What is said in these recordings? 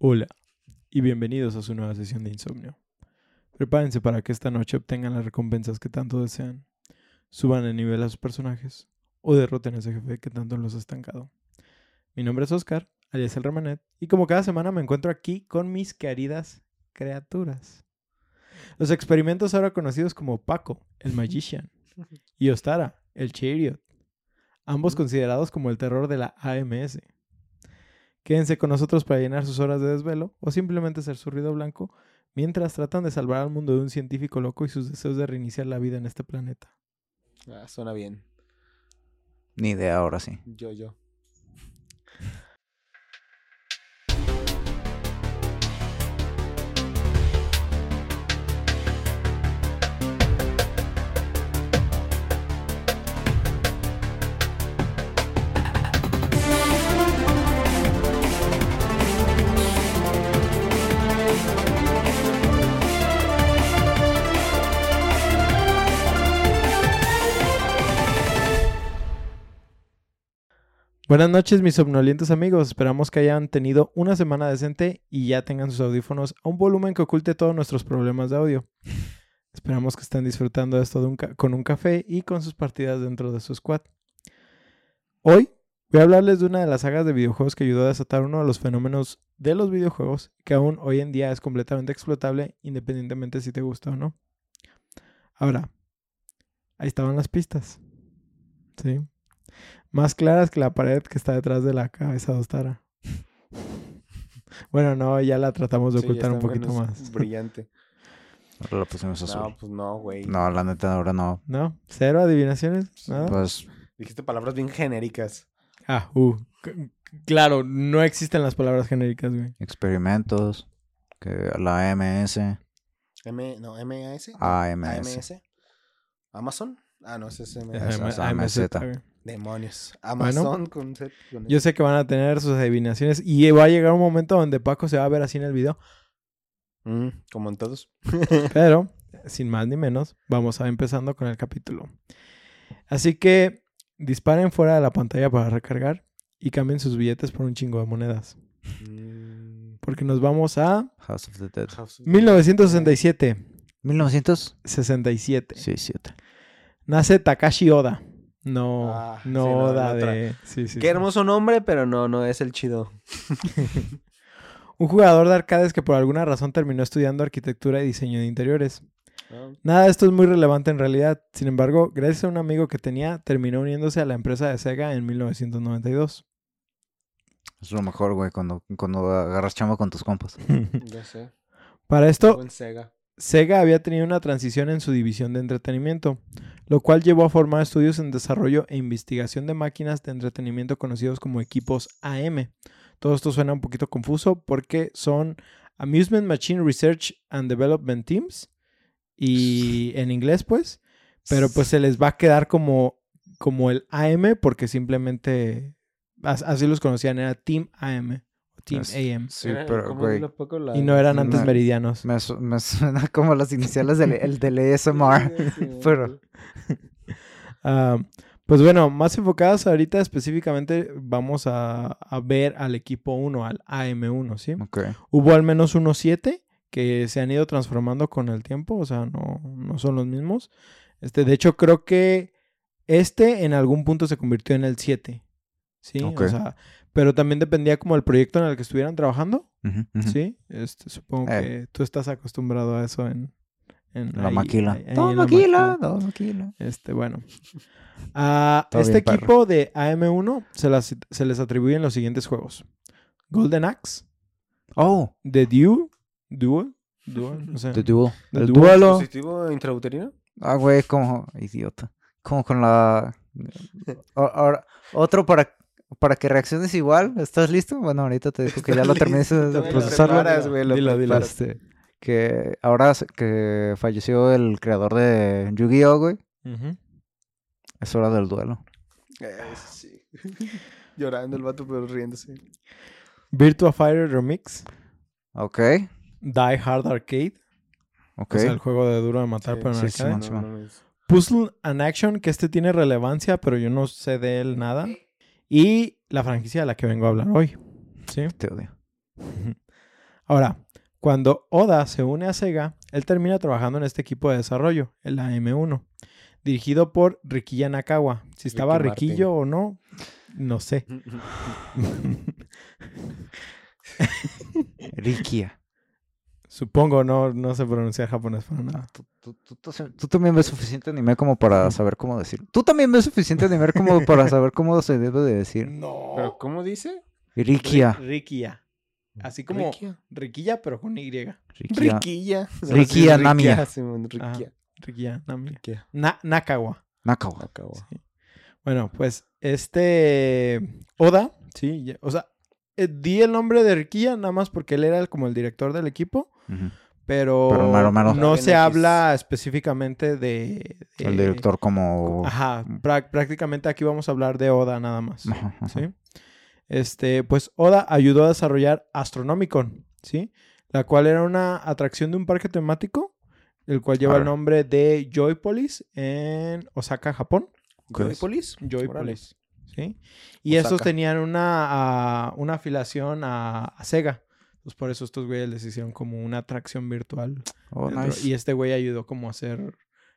Hola y bienvenidos a su nueva sesión de insomnio. Prepárense para que esta noche obtengan las recompensas que tanto desean, suban el nivel a sus personajes o derroten a ese jefe que tanto los ha estancado. Mi nombre es Oscar, alias el Remanet, y como cada semana me encuentro aquí con mis queridas criaturas. Los experimentos ahora conocidos como Paco, el Magician, y Ostara, el Chariot, ambos considerados como el terror de la AMS. Quédense con nosotros para llenar sus horas de desvelo o simplemente ser su ruido blanco mientras tratan de salvar al mundo de un científico loco y sus deseos de reiniciar la vida en este planeta. Ah, suena bien. Ni idea ahora sí. Yo, yo. Buenas noches, mis somnolientos amigos. Esperamos que hayan tenido una semana decente y ya tengan sus audífonos a un volumen que oculte todos nuestros problemas de audio. Esperamos que estén disfrutando esto de ca- con un café y con sus partidas dentro de su squad. Hoy voy a hablarles de una de las sagas de videojuegos que ayudó a desatar uno de los fenómenos de los videojuegos que aún hoy en día es completamente explotable independientemente si te gusta o no. Ahora, ahí estaban las pistas. ¿Sí? Más claras que la pared que está detrás de la cabeza de Ostara. bueno, no, ya la tratamos de Sí, ocultar un poquito más. Brillante. Ahora lo pusimos azul. No, pues no, güey. No, la neta, ahora no. ¿No? ¿Cero adivinaciones? ¿Nada? Pues, Dijiste palabras bien genéricas. Ah, uh. Claro, no existen las palabras genéricas, güey. experimentos, que la AMS, M, no, MAS. AMS. AMS. Amazon. Ah, no, ese es MS. AMZ. Demonios. Amazon con Z. con Yo sé que van a tener sus adivinaciones y va a llegar un momento donde Paco se va a ver así en el video. Mm, como en todos. Pero, sin más ni menos, vamos a empezando con el capítulo. Así que disparen fuera de la pantalla para recargar y cambien sus billetes por un chingo de monedas. Mm, Porque nos vamos a House of the Dead. House of- 1967. 1900. 67. Sí, 7. Nace Takashi Oda. No, Ah, no sí, no, de... Sí, sí, Qué sí. hermoso nombre, pero no, no es el chido. Un jugador de arcades que por alguna razón terminó estudiando arquitectura y diseño de interiores. Nada de esto es muy relevante en realidad. Sin embargo, gracias a un amigo que tenía, terminó uniéndose a la empresa de Sega en 1992. Es lo mejor, güey, cuando, cuando agarras chamba con tus compas. Ya sé. Para esto, Sega. Sega había tenido una transición en su división de entretenimiento, lo cual llevó a formar estudios en desarrollo e investigación de máquinas de entretenimiento conocidos como equipos AM. Todo esto suena un poquito confuso porque son Amusement Machine Research and Development Teams y en inglés pues, pero pues se les va a quedar como, como el AM porque simplemente as- así los conocían, era Team AM Team Es- AM Sí, pero, güey, y no eran antes No. meridianos. me, su- me suena como las iniciales del, el del ASMR. Sí, sí, pero- Ah, pues bueno, más enfocadas ahorita específicamente vamos a, a ver al equipo 1, al AM1, ¿sí? Ok. Hubo al menos unos 7 que se han ido transformando con el tiempo, o sea, no, no son los mismos. Este, de hecho, creo que este en algún punto se convirtió en el 7, ¿sí? Ok. O sea, pero también dependía como del proyecto en el que estuvieran trabajando, Ujú, ujú. ¿sí? Este, supongo Eh. que tú estás acostumbrado a eso en... en La ahí- maquila. ahí- ahí Todo maquila, maquila. todo maquila. Este, bueno. A Todo este bien, perro. equipo de AM1 se, las- se les atribuyen los siguientes juegos. Golden Axe, Oh, The Dew, Duel, Duel, no sé. The Duel. The El Duel. duelo. ¿Dispositivo intrauterino? Ah, güey, como idiota. Como con la. O- ahora, otro para, para que reacciones igual. ¿Estás listo? Bueno, ahorita te digo que ya lo termines de procesarlo. Este, que ahora que falleció el creador de Yu-Gi-Oh, güey. Es hora del duelo. Eh, sí. Llorando el vato, pero riéndose. Virtua Fighter Remix, Ok, Die Hard Arcade, ok. sea, el juego de duro de matar, Sí, pero en sí, sí, arcade. man. No, no, no es- Puzzle and Action, que este tiene relevancia, pero yo no sé de él nada. Y la franquicia de la que vengo a hablar hoy. ¿Sí? Te odio. Ahora, cuando Oda se une a Sega, él termina trabajando en este equipo de desarrollo, el AM1, dirigido por Rikiya Nakawa. Si estaba Ricky Riquillo o no, no sé. Rikia. Supongo, no, no sé pronunciar japonés para nada. Tú, tú- tú- tú- tú también ves suficiente anime como para saber cómo decir. Tú también ves suficiente anime como para saber cómo se debe de decir. No. ¿Pero cómo dice? Rikia. Rikiya. Así como Rikia. Riquilla, pero con Y. Rikia. Riquilla. Riquilla Namiya. Simón, Riquilla. Rikiya, Nami. Riquilla. Na- Nakawa. Nakawa. Acabó. Bueno, pues este Oda, sí, ya- o sea, eh, di el nombre de Riquilla nada más porque él era el- como el director del equipo, Pero, no X. se habla específicamente de, de- El director como... Ajá, prá- prácticamente aquí vamos a hablar de Oda nada más. Ajá, ajá. ¿sí? Este, pues Oda ayudó a desarrollar Astronomicon, ¿sí? La cual era una atracción de un parque temático, el cual lleva el nombre de Joypolis en Osaka, Japón. ¿Joypolis? Joypolis, ¿sí? Y estos Osaka. tenían una, ah, una afiliación a, a Sega. Pues por eso estos güeyes les hicieron como una atracción virtual. Oh, nice. Y este güey ayudó como a hacer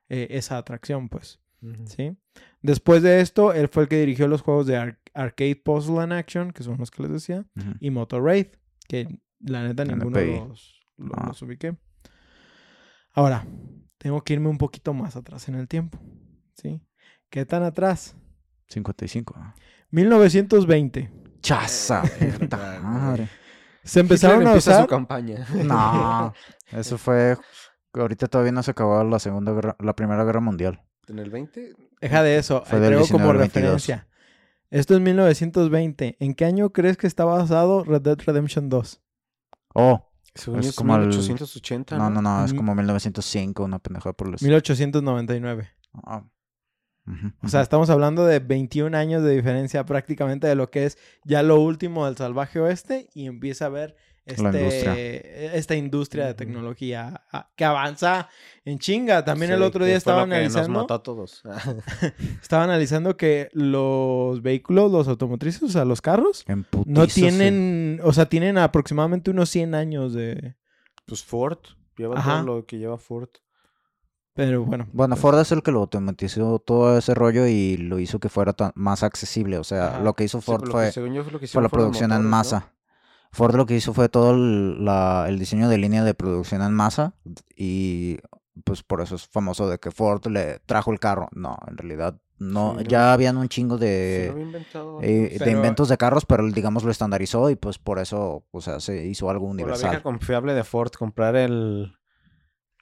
eh, esa atracción, pues. Ujú. ¿sí? Después de esto, él fue el que dirigió los juegos de Ar- Arcade Puzzle and Action, que son los que les decía, Ujú. y Motor Raid, que la neta No ninguno los, los, No. los ubiqué. Ahora, tengo que irme un poquito más atrás en el tiempo, ¿sí? ¿Qué tan atrás? 55. 1920. Chaza. Puta madre. Se empezaron Hitler a usar... su campaña. No. Eso fue... Ahorita todavía no se acabó la segunda guerra, la primera guerra mundial. ¿En el 20? Deja de eso, Fue del traigo como 19 al 22. referencia. Esto es 1920. ¿En qué año crees que está basado Red Dead Redemption 2? Oh. Según Es como el- 1880, No, no, no. Es Mm. como 1905, una pendejada por el... 1899. Ah. O sea, estamos hablando de 21 años de diferencia prácticamente de lo que es ya lo último del salvaje oeste y empieza a ver este, industria. esta industria de tecnología ah, que avanza en chinga. También el otro día estaba analizando, Nos mató a todos. estaba analizando que los vehículos, los automotrices, o sea, los carros, no sí. tienen, o sea, tienen aproximadamente unos 100 años de... pues Ford. Lleva Ajá. todo lo que lleva Ford. Pero bueno, Bueno, Ford es el que lo automatizó todo ese rollo y lo hizo que fuera tan- más accesible. O sea, Ajá. lo que hizo Sí, Ford fue, lo que fue la producción en masa. Ford lo que hizo fue todo el, la- el diseño de línea de producción en masa y pues por eso es famoso de que Ford le trajo el carro. No, en realidad no. Sí, ya habían un chingo de, eh, de inventos de carros, pero digamos lo estandarizó y pues por eso, o sea, se hizo algo Por la vieja universal. confiable de Ford, comprar el...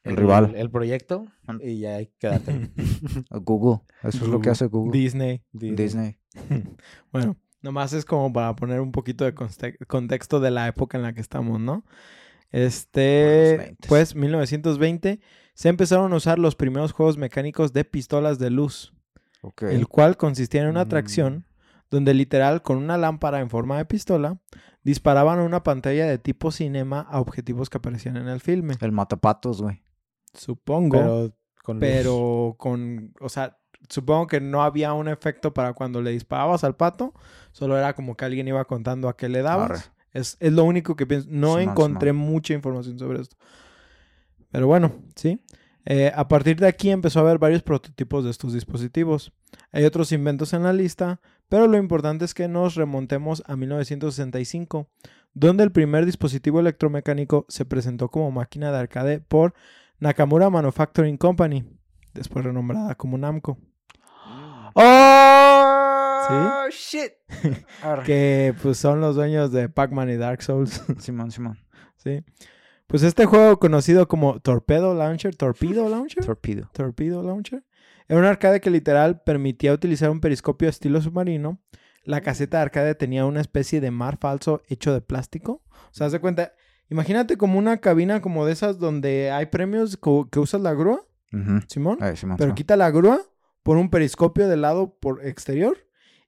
El rival. El, proyecto y ya ahí quédate. Google, eso es lo que hace Google. Disney. Disney. Bueno, nomás es como para poner un poquito de contexto de la época en la que estamos, ¿no? Este, 20s. pues 1920 se empezaron a usar los primeros juegos mecánicos de pistolas de luz, Ok. el cual consistía en una Mm. atracción donde literal con una lámpara en forma de pistola disparaban a una pantalla de tipo cinema a objetivos que aparecían en el filme. El matapatos, güey. Supongo, pero, Pero con luz. con, o sea, supongo que no había un efecto para cuando le disparabas al pato, solo era como que alguien iba contando a qué le dabas. Es, es lo único que pienso. No encontré mucha información sobre esto. Pero bueno, sí. Eh, a partir de aquí empezó a haber varios prototipos de estos dispositivos. Hay otros inventos en la lista, pero lo importante es que nos remontemos a 1965, donde el primer dispositivo electromecánico se presentó como máquina de arcade por Nakamura Manufacturing Company, después renombrada como Namco. ¡Oh! ¡Shit! Arre. Que pues son los dueños de Pac-Man y Dark Souls. Simón, Simón. Sí. Pues este juego conocido como Torpedo Launcher, Torpedo Launcher, Torpedo. Torpedo Launcher, era un arcade que literal permitía utilizar un periscopio estilo submarino. La caseta de arcade tenía una especie de mar falso hecho de plástico. O sea, haz de cuenta, imagínate como una cabina como de esas donde hay premios que usas la grúa. Simón, Ay, Simón, pero Simón. quita la grúa, pon un periscopio del lado por exterior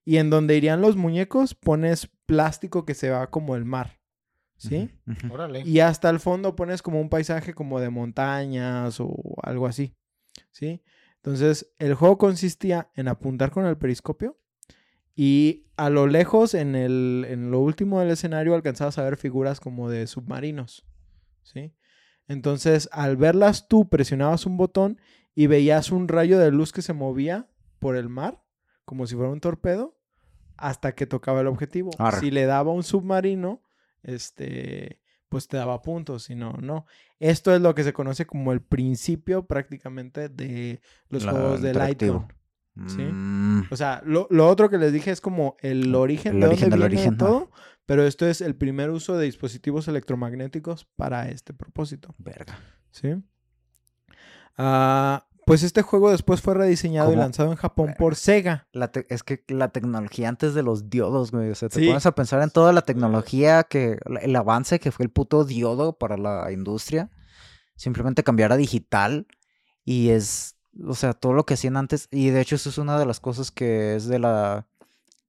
y en donde irían los muñecos pones plástico que se va como el mar. ¿Sí? Órale. Y hasta el fondo pones como un paisaje como de montañas o algo así. ¿Sí? Entonces, el juego consistía en apuntar con el periscopio y a lo lejos, en, el, en lo último del escenario, alcanzabas a ver figuras como de submarinos. ¿sí? Entonces, al verlas tú, presionabas un botón y veías un rayo de luz que se movía por el mar, como si fuera un torpedo, hasta que tocaba el objetivo. Si le daba un submarino, este, pues te daba puntos, si no, no. Esto es lo que se conoce como el principio prácticamente de los La- juegos de. Lightroom. Sí. Mm, O sea, lo, lo otro que les dije es como el origen El de origen dónde del viene origen, todo, pero esto es el primer uso de dispositivos electromagnéticos para este propósito, verga. ¿sí? Ah, pues este juego después fue rediseñado y lanzado en Japón por Sega. La es que la tecnología antes de los diodos, güey. O sea, te Sí. pones a pensar en toda la tecnología que. El avance que fue el puto diodo para la industria. Simplemente cambiar a digital. Y es. O sea, todo lo que hacían antes. Y de hecho, eso es una de las cosas que es de la.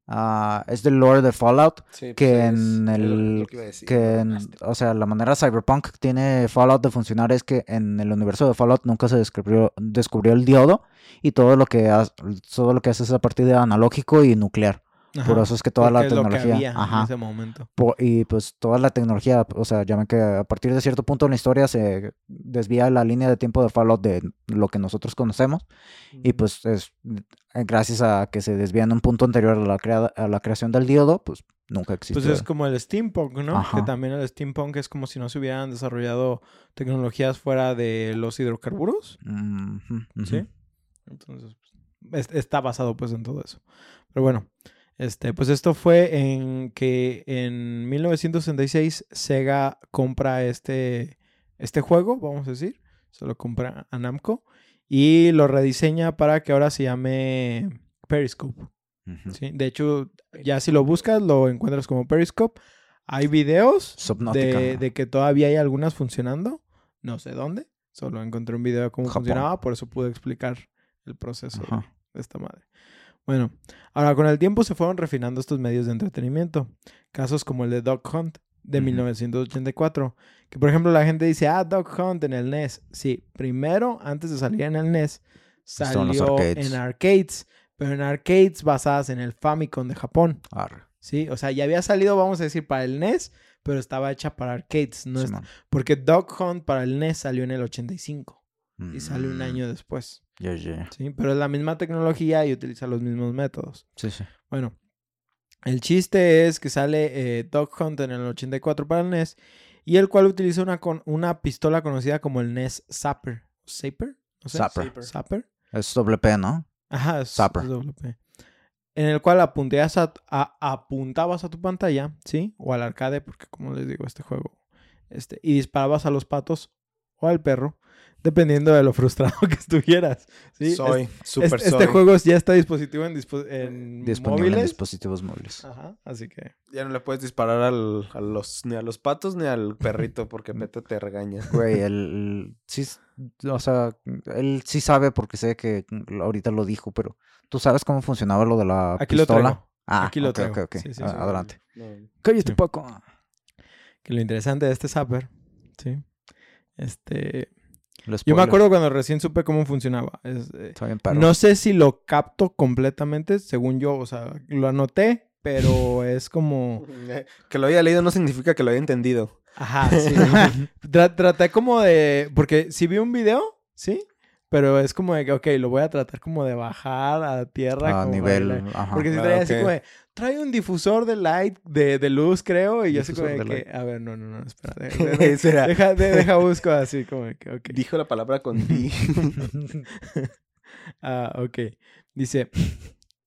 ah, es del lore de Fallout. Sí, que pues, en el- que decir, en- o sea, la manera cyberpunk que tiene Fallout de funcionar es que en el universo de Fallout nunca se descubrió, descubrió el diodo y todo lo que ha- todo lo que hace es a partir de analógico y nuclear. Por eso es que toda la porque que tecnología. había en ajá, ese momento. po- y pues toda la tecnología, o sea, ya ven que a partir de cierto punto en la historia se desvía la línea de tiempo de Fallout de lo que nosotros conocemos. Y pues es eh, gracias a que se desvía en un punto anterior a la, crea- a la creación del diodo, pues nunca existió. Pues es como el steampunk, ¿no? Que Ajá. también el steampunk es como si no se hubieran desarrollado tecnologías fuera de los hidrocarburos. Mm, ujú, ujú. ¿Sí? Entonces, pues, es- está basado pues en todo eso. Pero bueno, este, pues esto fue en que en 1966 Sega compra este, este juego, vamos a decir. Se lo compra a Namco. Y lo rediseña para que ahora se llame Periscope. ¿sí? De hecho, ya si lo buscas, lo encuentras como Periscope. Hay videos de, de que todavía hay algunas funcionando. No sé dónde. Solo encontré un video de cómo Japón. funcionaba, por eso pude explicar el proceso de esta madre. Bueno, ahora con el tiempo se fueron refinando estos medios de entretenimiento. Casos como el de Dog Hunt de Ujú. 1984. Que por ejemplo la gente dice, ah, Dog Hunt en el NES. Sí, primero, antes de salir en el NES, los salió arcades. en arcades. Pero en arcades basadas en el Famicom de Japón. Arre, Sí, o sea, ya había salido, vamos a decir, para el NES, pero estaba hecha para arcades. No es- Simón. Porque Dog Hunt para el NES salió en el 85 y salió un Mm, año después. Sí, pero es la misma tecnología y utiliza los mismos métodos. Sí, sí. Bueno, el chiste es que sale eh, Dog Hunt en el 84 para el NES y el cual utiliza una, con- una pistola conocida como el NES Zapper. ¿Zapper? No sé. Zapper. Zapper. Es doble P, ¿no? Ajá, es, Zapper. es doble P. En el cual apunteas a, a- apuntabas a tu pantalla, ¿sí? O al arcade, porque como les digo, este juego. Este, y disparabas a los patos o al perro, dependiendo de lo frustrado que estuvieras. ¿sí? Soy, Es- super este, soy. este juego ya está dispositivo en, dispo- en Disponible en dispositivos móviles. Ajá, así que. Ya no le puedes disparar al- a los, ni a los patos ni al perrito porque Peto te regaña. Güey, él, él sí, o sea, él sí sabe porque sé que ahorita lo dijo, pero ¿tú sabes cómo funcionaba lo de la Aquí lo pistola? traigo. Ah, Aquí lo ok, traigo. ok, ok. Sí, sí, Ah, sí. Adelante. No. Cállate, Sí. Paco. Que lo interesante de este Zapper, ¿sí? Este. Yo me acuerdo cuando recién supe cómo funcionaba. Es, eh. No sé si lo capto completamente, según yo, o sea, lo anoté, pero es como... Que lo haya leído no significa que lo haya entendido. Ajá, sí. Tra- traté como de... Porque si vi un video, ¿sí? Pero es como de que, ok, lo voy a tratar como de bajar a tierra. a como nivel. para Ajá. Porque si Ah, traía así ok. como de, trae un difusor de light, de, de luz, creo, y yo así como de que, a ver, no, no, no, espera. de- de- de- Será. deja, de- deja busco así como que, ok. Dijo la palabra con ti. Ah, ok. Dice,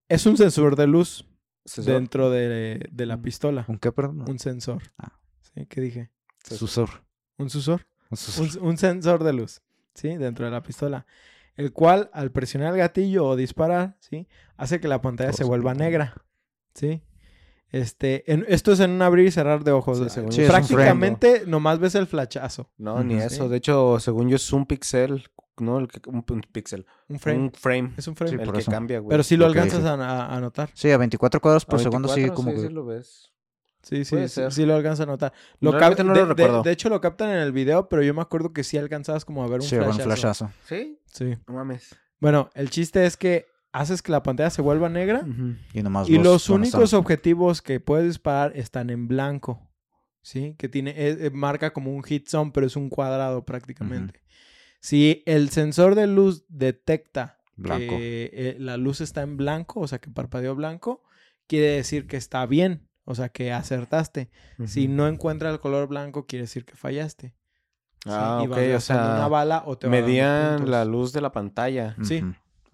es un sensor de luz Sensor. dentro de, de la Mm. pistola. ¿Un qué, perdón? Un sensor. Ah. ¿Sí? ¿Qué dije? susur. ¿Un susor? Un susur. Un, un sensor de luz, ¿sí? Dentro de la pistola. El cual, al presionar el gatillo o disparar, ¿sí? Hace que la pantalla Todo se vuelva negra, ¿sí? Este, en- esto es en un abrir y cerrar de ojos. Sí, de según sí. Prácticamente nomás ves el flachazo. No, ni eso. Sí. De hecho, según yo es un pixel. No, el que- un, un pixel. Un frame. Un frame. Es un frame. Sí, el que eso. cambia, güey. Pero sí lo alcanzas a, a- a notar. Sí, a 24 cuadros por segundo, sí, 24, como sí, que. sí lo ves. Sí, sí, sí, lo alcanza a notar. Lo no de, lo de- recuerdo. de hecho, lo captan en el video, pero yo me acuerdo que sí alcanzabas como a ver un Sí, un flashazo. flashazo. ¿Sí? Sí. No mames. Bueno, el chiste es que haces que la pantalla se vuelva negra Y nomás y vos los únicos objetivos que puedes disparar están en blanco. ¿sí? Que tiene, eh, eh, marca como un hit zone, pero es un cuadrado prácticamente. Si el sensor de luz detecta Blanco. que eh, la luz está en blanco, o sea, que parpadeó blanco, quiere decir que está bien, o sea, que acertaste. Si no encuentra el color blanco, quiere decir que fallaste. ¿sí? Ah, y ok, vas o sea, una bala o te medían la luz de la pantalla sí.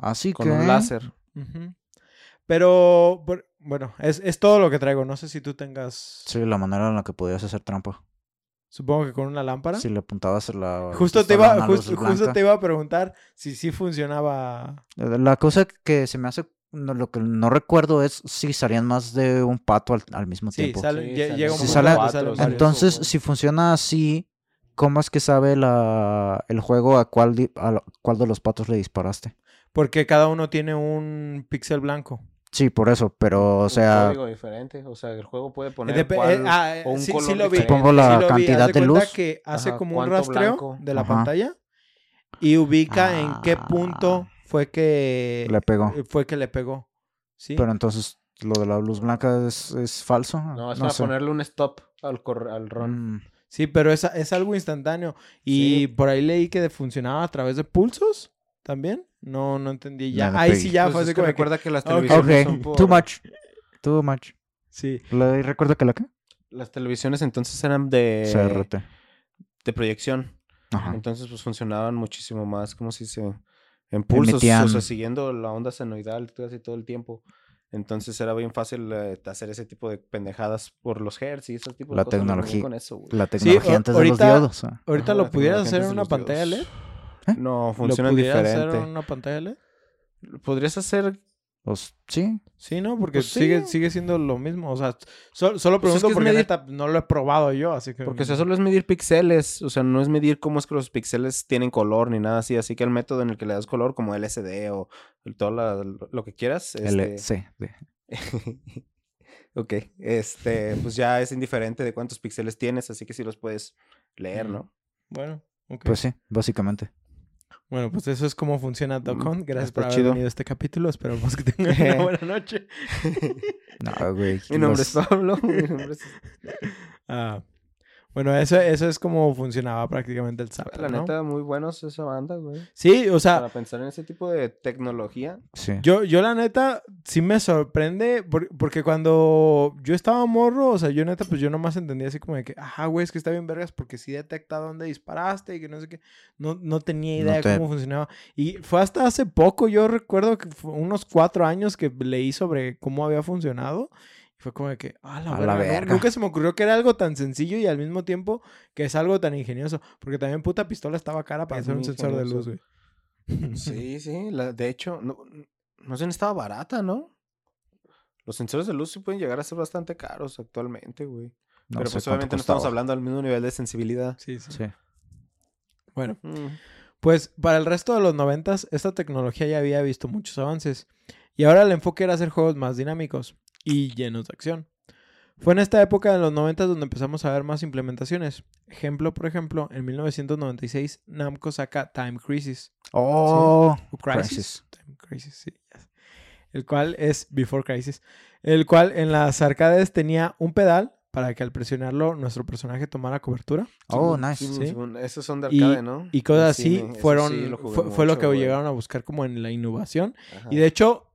Así con que. un láser. Pero, por- bueno, es, es todo lo que traigo. No sé si tú tengas, Sí, la manera en la que podías hacer trampa. supongo que con una lámpara. Si le apuntabas a la. Justo te, iba, justo, te iba a preguntar si sí funcionaba. La cosa que se me hace. no, lo que no recuerdo es si salían más de un pato al, al mismo Sí, tiempo. sale- Sí, llega un Si sale- varios. Entonces, si funciona así, ¿cómo es que sabe la, el juego a cuál, di- a cuál de los patos le disparaste? Porque cada uno tiene un píxel blanco. Sí, por eso, pero, o Un sea, código diferente. O sea, el juego puede poner cuál- eh, ah, o un sí, lo vi. Supongo la Sí lo vi. Haz cantidad de cuenta luz. que hace Ajá, como un rastreo blanco. de la Ajá. pantalla y ubica en qué punto Ah. fue que le pegó. eh, fue que le pegó. ¿Sí? Pero entonces, lo de la luz blanca es, es falso. No, es para sé. ponerle un stop al, cor- al run. Mm, Sí, pero es, es algo instantáneo. Y Sí. por ahí leí que funcionaba a través de pulsos también. No, no entendí ya. Ahí sí ya Pues fue es así que como que- recuerda que las televisiones son Ok, por- too much. Too much. Sí. ¿Le recuerda que la qué? Las televisiones entonces eran de, CRT. de proyección. Ajá. Entonces, pues funcionaban muchísimo más, como si se en pulsos, o sea, siguiendo la onda senoidal casi todo el tiempo. Entonces era bien fácil eh, hacer ese tipo de pendejadas por los hertz y ese tipo de La cosas. lo tecnología- Con eso, güey. La tecnología antes de los diodos. ah. Ahorita Ajá, lo pudieras hacer en una pantalla LED. Diodos. No, ¿Lo funcionan diferente. hacer una pantalla LED? Podrías hacer Pues, sí. Sí, ¿no? Porque Pues sí. sigue, sigue siendo lo mismo. O sea, so- solo Pues es pregunto que es porque medir- neta no lo he probado yo, así que... Porque o sea, solo es medir píxeles, o sea, no es medir cómo es que los píxeles tienen color ni nada así, así que el método en el que le das color, como LSD o el- todo la- lo que quieras, este, LCD. ok, este, pues ya es indiferente de cuántos píxeles tienes, así que sí los puedes leer, ¿no? Bueno, ok. Pues sí, básicamente. Bueno, pues eso es cómo funciona Docon. Gracias está por haber chido. venido a este capítulo. Esperamos que tengan una buena noche. No, güey. Mi nombre los- es Pablo. mi nombre es- Ah, bueno, eso, eso es como funcionaba prácticamente el SAP, La ¿no? neta, muy buenos esa banda, güey. Sí, o sea, Para pensar en ese tipo de tecnología. Sí. Yo, yo la neta, sí me sorprende, por- porque cuando yo estaba morro, o sea, yo neta, pues yo nomás entendía así como de que, ajá, güey, es que está bien vergas porque sí detecta dónde disparaste y que no sé qué. No, no tenía No idea de te- cómo funcionaba. Y fue hasta hace poco, yo recuerdo que fue unos cuatro años que leí sobre cómo había funcionado. Fue como de que, ah, la, A verga, la ¿no? verga. Nunca se me ocurrió que era algo tan sencillo y al mismo tiempo que es algo tan ingenioso. Porque también puta pistola estaba cara para Es hacer un sensor de luz, güey. Sí, sí. la- de hecho, no, no sé, estaba barata, ¿no? Los sensores de luz sí pueden llegar a ser bastante caros actualmente, güey. No Pero pues obviamente no estamos hablando al mismo nivel de sensibilidad. Sí, sí. Sí. Bueno. Mm. Pues para el resto de los noventas, esta tecnología ya había visto muchos avances. Y ahora el enfoque era hacer juegos más dinámicos y llenos de acción. Fue en esta época de los noventas donde empezamos a ver más implementaciones. Ejemplo, por ejemplo, en 1996 Namco saca Time Crisis. Oh, o Crisis. Crisis. Time Crisis, sí. El cual es Before Crisis. El cual en las arcades tenía un pedal para que al presionarlo nuestro personaje tomara cobertura. Oh, nice. Sí. Simón. Esos son de Y- arcade, ¿no? Y cosas así fueron, sí lo fue, fue lo mucho, que güey. llegaron a buscar como en la innovación. Ajá. Y de hecho,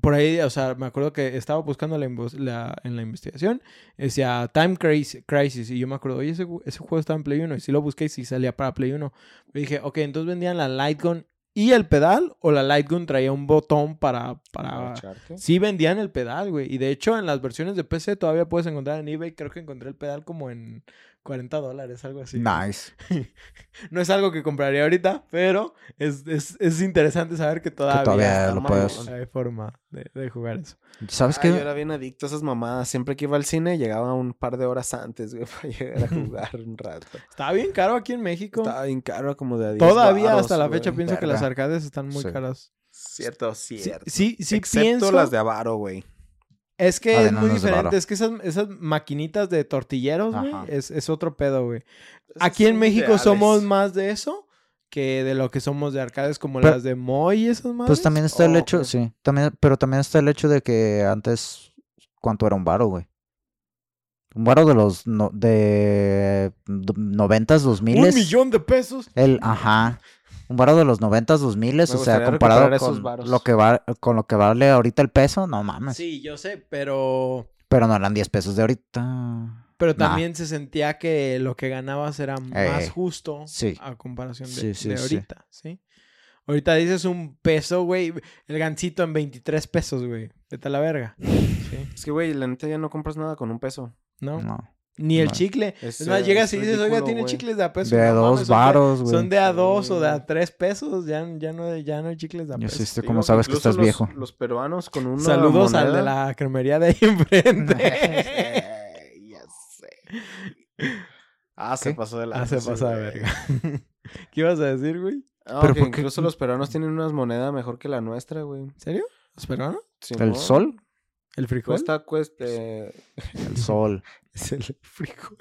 por ahí, o sea, me acuerdo que estaba buscando la, en la investigación, decía Time Crisis, Crisis, y yo me acuerdo, oye, ese, ju- ese juego estaba en Play 1, y si lo busqué y sí salía para Play 1. Y dije, ok, entonces vendían la Light Gun y el pedal, o la Light Gun traía un botón para... para... Sí vendían el pedal, güey. Y de hecho, en las versiones de PC todavía puedes encontrar en eBay, creo que encontré el pedal como en 40 dólares, algo así. Nice. No es algo que compraría ahorita, pero es, es, es interesante saber que todavía, todavía está lo puedes- hay forma de, de jugar eso. ¿Sabes Ah, qué? yo era bien adicto a esas mamadas. Siempre que iba al cine llegaba un par de horas antes, güey, para llegar a jugar un rato. Estaba bien caro aquí en México. Estaba bien caro, como de a 10 Todavía hasta la güey. fecha pienso que las arcades están muy Sí. caras. Cierto, Sí, cierto. sí, sí Excepto pienso. las de Avaro, güey. Es que Ah, es muy diferente. Es que esas, esas maquinitas de tortilleros, güey, es, es otro pedo, güey. Aquí en México ideales. somos más de eso que de lo que somos de arcades como Pero- las de Moy y esas más. Pues también está el Oh, hecho, ok. sí. También, pero también está el hecho de que antes, ¿cuánto era un varo, güey? Un varo de los no- de noventas, dos Un miles. millón de pesos. El, ajá. Un varo de los noventas, dos miles. Me O sea, comparado con varos. lo, que va, con lo que vale ahorita el peso, no mames. Sí, yo sé, pero... Pero no eran 10 pesos de ahorita. Pero Nah. también se sentía que lo que ganabas era más Eh, justo sí. a comparación de, Sí, sí, de sí. ahorita, ¿sí? Ahorita dices un peso, güey. El gancito en 23 pesos, güey. Vete a la verga. ¿Sí? Es que, güey, la neta ya no compras nada con un peso. ¿No? No. Ni el No. chicle. Es, Es, más, eh, llegas y es dices, oiga, tiene güey. chicles de a peso. De a No dos mames, son de- varos, güey. Son de a dos o de Sí. a tres pesos. Ya, ya, no, ya no hay chicles de a Yo peso. sí estoy Te como sabes que estás los- viejo. Los peruanos con una Saludos al de moneda- la cremería de ahí enfrente. ya sé. Ah, se ¿Qué? pasó de la... ah, se pasa de verga. ¿Qué ibas a decir, güey? No, Pero que ¿por qué? incluso los peruanos tienen unas monedas mejor que la nuestra, güey. ¿En serio? ¿Los peruanos? ¿El Simón. sol? ¿El frijol? Cuesta, cuesta... eh, El sol. Es el frijol.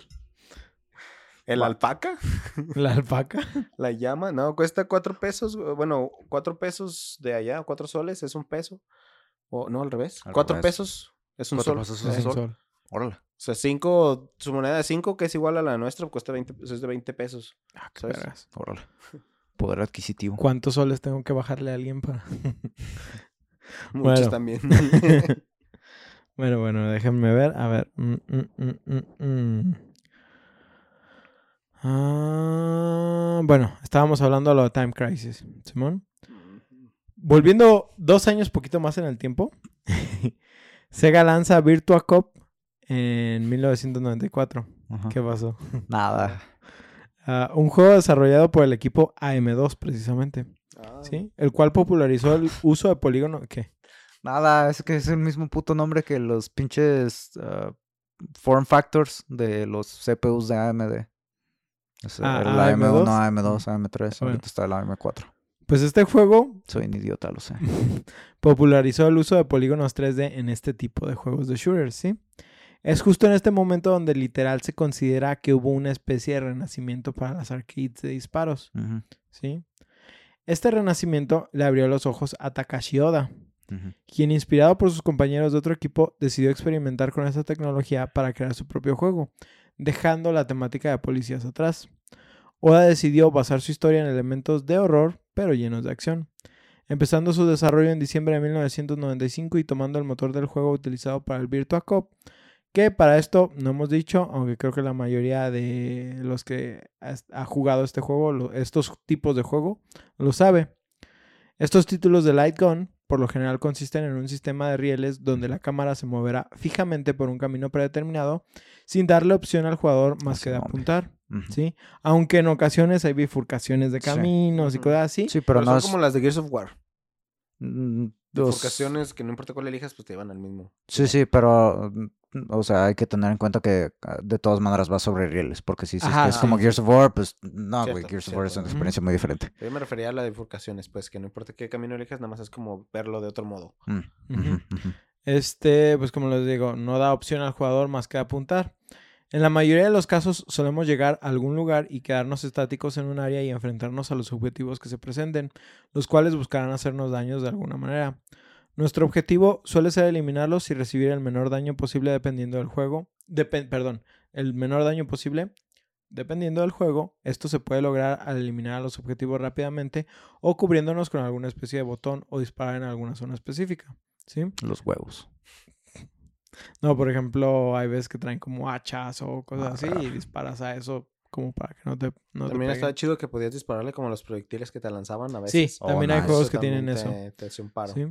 ¿El alpaca? ¿La alpaca? La llama, no, cuesta cuatro pesos, bueno, cuatro pesos de allá, cuatro soles es un peso. O no, al revés. Al cuatro revés. pesos es un Cuatro sol. pesos es un sol. sol. Órale. O sea, cinco, su moneda de cinco, que es igual a la nuestra, cuesta 20, pesos, es de 20 pesos. Ah, qué ¿Sabes? Órale. Poder adquisitivo. ¿Cuántos soles tengo que bajarle a alguien para...? Muchos también. Bueno, bueno, déjenme ver. A ver. Mm, mm, mm. Ah, bueno, estábamos hablando de lo de Time Crisis, Simón. Volviendo dos años poquito más en el tiempo, Sega lanza Virtua Cop en 1994. Ajá. ¿Qué pasó? Nada. Ah, un juego desarrollado por el equipo AM2, precisamente, Ah, ¿sí? El cual popularizó el uso de polígono... ¿Qué? Nada, es que es el mismo puto nombre que los pinches ah, form factors de los CPUs de AMD. Sea, Ah, el AM2. AM1, AM2, AM3, Bueno. ahorita está el AM4. Pues este juego Soy un idiota, lo sé. popularizó el uso de polígonos 3D en este tipo de juegos de shooters, ¿sí? Es justo en este momento donde literal se considera que hubo una especie de renacimiento para las arcades de disparos, ¿sí? Este renacimiento le abrió los ojos a Takashi Oda, quien inspirado por sus compañeros de otro equipo decidió experimentar con esta tecnología para crear su propio juego, dejando la temática de policías atrás. Oda decidió basar su historia en elementos de horror, pero llenos de acción, empezando su desarrollo en diciembre de 1995 y tomando el motor del juego utilizado para el Virtua Cop, que para esto no hemos dicho, aunque creo que la mayoría de los que ha jugado este juego, estos tipos de juego, lo sabe. Estos títulos de Light Gun por lo general consisten en un sistema de rieles donde la cámara se moverá fijamente por un camino predeterminado sin darle opción al jugador más Así que de apuntar. ¿sí? Aunque en ocasiones hay bifurcaciones de Sí. caminos y cosas así. Sí, pero, Pero no son es... como las de Gears of War. mm, dos- Bifurcaciones que no importa cuál elijas, pues te llevan al mismo. Sí, sí, pero... O sea, hay que tener en cuenta que ah, de todas maneras va sobre rieles. Porque si, si Ajá, es sí, como. Gears of War, pues no, güey. Cierto, Gears of War es una experiencia muy diferente. Yo me refería a las bifurcaciones, pues que no importa qué camino elijas, nada más es como verlo de otro modo. Mm. Este, pues como les digo, no da opción al jugador más que apuntar. En la mayoría de los casos solemos llegar a algún lugar y quedarnos estáticos en un área y enfrentarnos a los objetivos que se presenten, los cuales buscarán hacernos daños de alguna manera. Nuestro objetivo suele ser eliminarlos y recibir el menor daño posible dependiendo del juego. Depen- perdón, el menor daño posible dependiendo del juego. Esto se puede lograr al eliminar a los objetivos rápidamente o cubriéndonos con alguna especie de botón o disparar en alguna zona específica. ¿Sí? Los huevos. No, por ejemplo, hay veces que traen como hachas o cosas así y disparas a eso como para que no te, no te También peguen. estaba chido que podías dispararle como los proyectiles que te lanzaban a veces. Sí, Oh, también hay nice. juegos que tienen eso. Te, te hace un paro. Sí.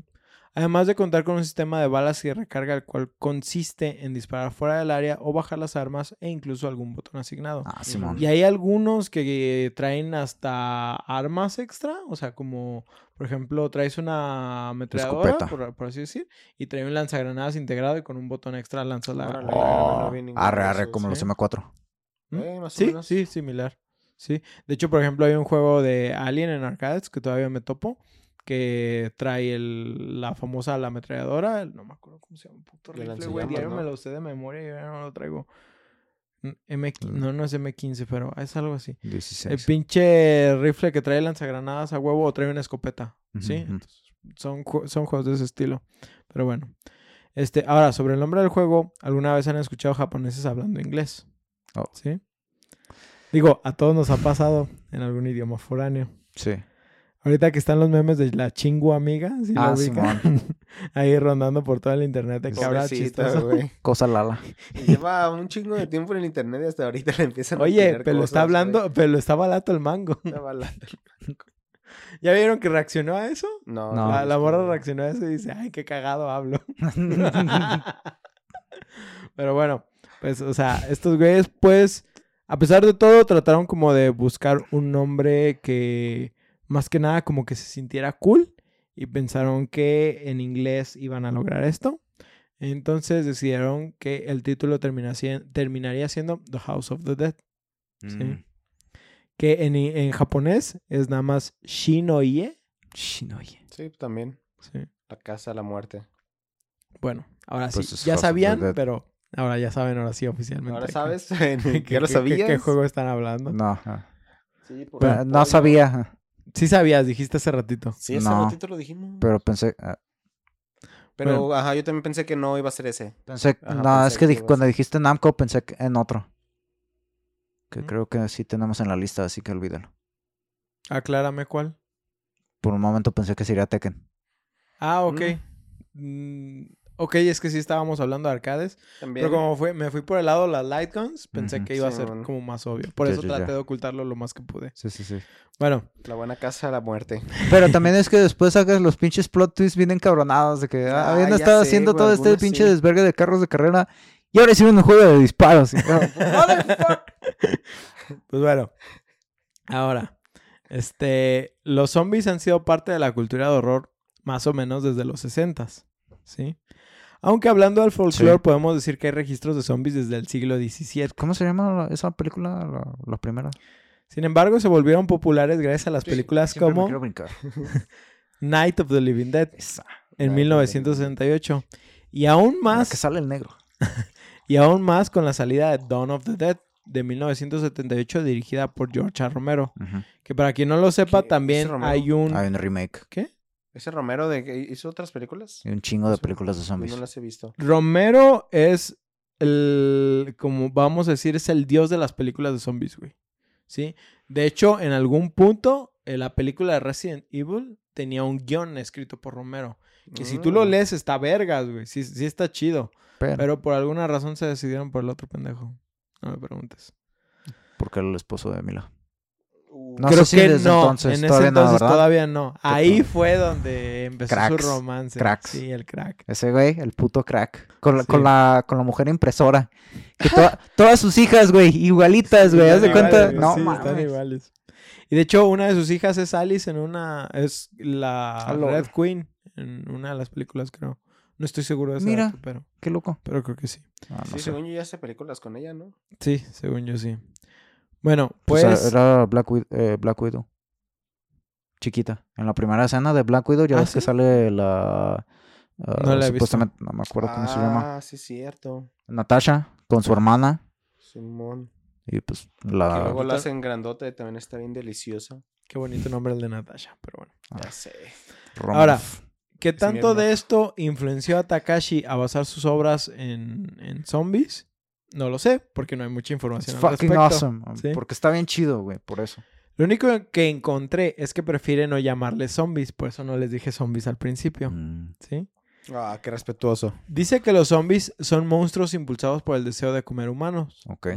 Además de contar con un sistema de balas y de recarga, el cual consiste en disparar fuera del área o bajar las armas e incluso algún botón asignado. Ah, Simón. Y hay algunos que traen hasta armas extra, o sea, como por ejemplo traes una ametralladora, Escopeta. por, por así decir, y trae un lanzagranadas integrado y con un botón extra lanzas la... Órale. Oh, no arre, arre, como los ¿sí? M4. ¿Mm? Eh, más o Sí, menos. sí, similar. Sí. De hecho, por ejemplo, hay un juego de Alien en arcades que todavía me topo. Que trae el, la famosa la ametralladora. el- no me acuerdo cómo se llama. Puto Y el rifle, güey. Diario ¿no? me lo sé de memoria y ya no lo traigo. M Mm. No, no es M15, pero es algo así. 16. El pinche rifle que trae lanzagranadas a huevo o trae una escopeta. ¿Sí? Entonces, son, son juegos de ese estilo. Pero bueno. Este, ahora, sobre el nombre del juego, ¿alguna vez han escuchado japoneses hablando inglés? Oh. ¿Sí? Digo, a todos nos ha pasado en algún idioma foráneo. Sí. Ahorita que están los memes de la chingua amiga, ¿sí lo Ah? Ahí rondando por todo el internet de que habrá Pobrecita, chistoso. güey. Cosa Lala. Lleva un chingo de tiempo en el internet y hasta ahorita le empiezan a Oye, pero cosas, está hablando, güey. pero está barato el mango. Está balando. ¿Ya vieron que reaccionó a eso? No, No. La, la reaccionó a eso y dice, ay, qué cagado hablo. Pero bueno, pues, o sea, estos güeyes, pues, a pesar de todo, trataron como de buscar un nombre que, más que nada, como que se sintiera cool. Y pensaron que en inglés iban a lograr esto. Entonces decidieron que el título terminaría siendo The House of the Dead. Sí. Mm. Que en, en japonés es nada más Shinoie. Shinoye. Sí, también. Sí. La casa de la muerte. Bueno, ahora Pues sí. Ya House of the sabían, Dead. pero ahora ya saben, ahora sí oficialmente. Ahora sabes, que- ¿ya lo sabías? ¿Qué juego están hablando? No. ah. Sí, por Pero el no sabía, Sí sabías, dijiste hace ratito. Sí, No. ratito lo dijimos. pero pensé. ah, ajá, yo también pensé que no iba a ser ese. Pensé, Ajá, no, pensé es que cuando dijiste Namco pensé que en otro. Que Mm. creo que sí tenemos en la lista, así que olvídalo. Aclárame cuál. Por un momento pensé que sería Tekken. Ah, ok. Mm, ok, es que sí estábamos hablando de arcades. También. Pero como fue, me fui por el lado de las light guns, pensé que iba a ser bueno. como más obvio. Por Ya, eso ya, traté ya. de ocultarlo lo más que pude. Sí, sí, sí. Bueno, La buena casa la muerte. Pero también es que después hagas los pinches plot twists bien encabronados de que ah, Ah, habían estado sé, haciendo todo este pinche sí. desvergue de carros de carrera y ahora hicieron un juego de disparos. Y, pues bueno. Ahora, este, los zombies han sido parte de la cultura de horror más o menos desde los 60 ¿sí? Aunque hablando del folclore, Sí. podemos decir que hay registros de zombies desde el siglo XVII. ¿Cómo se llama la- esa película? La, la primera. Sin embargo, se volvieron populares gracias a las películas como quiero brincar. Night of the Living Dead Esa, en Night of the 1968. Y aún la más que sale el negro. Y aún más con la salida de Dawn of the Dead de 1978 dirigida por George A. Romero. Que para quien no lo sepa, también hay un... Hay un remake. ¿Qué? ¿Ese Romero de que hizo otras películas? Hay un chingo de películas de zombies. no las he visto. Romero es el... Como vamos a decir, es el dios de las películas de zombies, güey. ¿Sí? De hecho, en algún punto, en la película de Resident Evil tenía un guion escrito por Romero. Que si tú lo Mm. lees está vergas, güey. Sí, sí está chido. Pero, Pero por alguna razón se decidieron por el otro pendejo. No me preguntes. porque era el esposo de Mila. No Creo sé si que desde no, entonces, en ese todavía entonces todavía no. Ahí fue donde empezó Cracks, su romance. cracks. Sí, el crack. Ese güey, el puto crack. Con la, Sí. con la, con la mujer impresora. Que toda- todas sus hijas, güey, igualitas, güey. Haz de cuenta. iguales, No sí, están iguales. Y de hecho, una de sus hijas es Alice en una. Es la Ah. Red Queen en una de las películas, creo. No estoy seguro de ese Mira. dato, pero, Qué loco. pero creo que sí. Ah, no sí, sé. según yo ya hace películas con ella, ¿no? Sí, según yo sí. Bueno, Pues, pues. era Black, Wid- eh, Black Widow. Chiquita. En la primera escena de Black Widow ya ¿Ah, ves que sale la... ah, No la he visto. supuestamente, no me acuerdo cómo se llama. Ah, sí, cierto. Natasha con su hermana. Simón. Y pues Que la... luego la hacen grandota y también está bien deliciosa. Qué bonito nombre el de Natasha, pero bueno. Ah. Ya sé. Ahora, ¿Qué tanto de esto influenció a Takashi a basar sus obras en, en zombies? No lo sé, porque no hay mucha It's información al fucking respecto. awesome. Sí. Porque está bien chido, güey, por eso. Lo único que encontré es que prefiere no llamarles zombies, por eso no les dije zombies al principio, Mm. ¿sí? Ah, qué respetuoso. Dice que los zombies son monstruos impulsados por el deseo de comer humanos, Ok.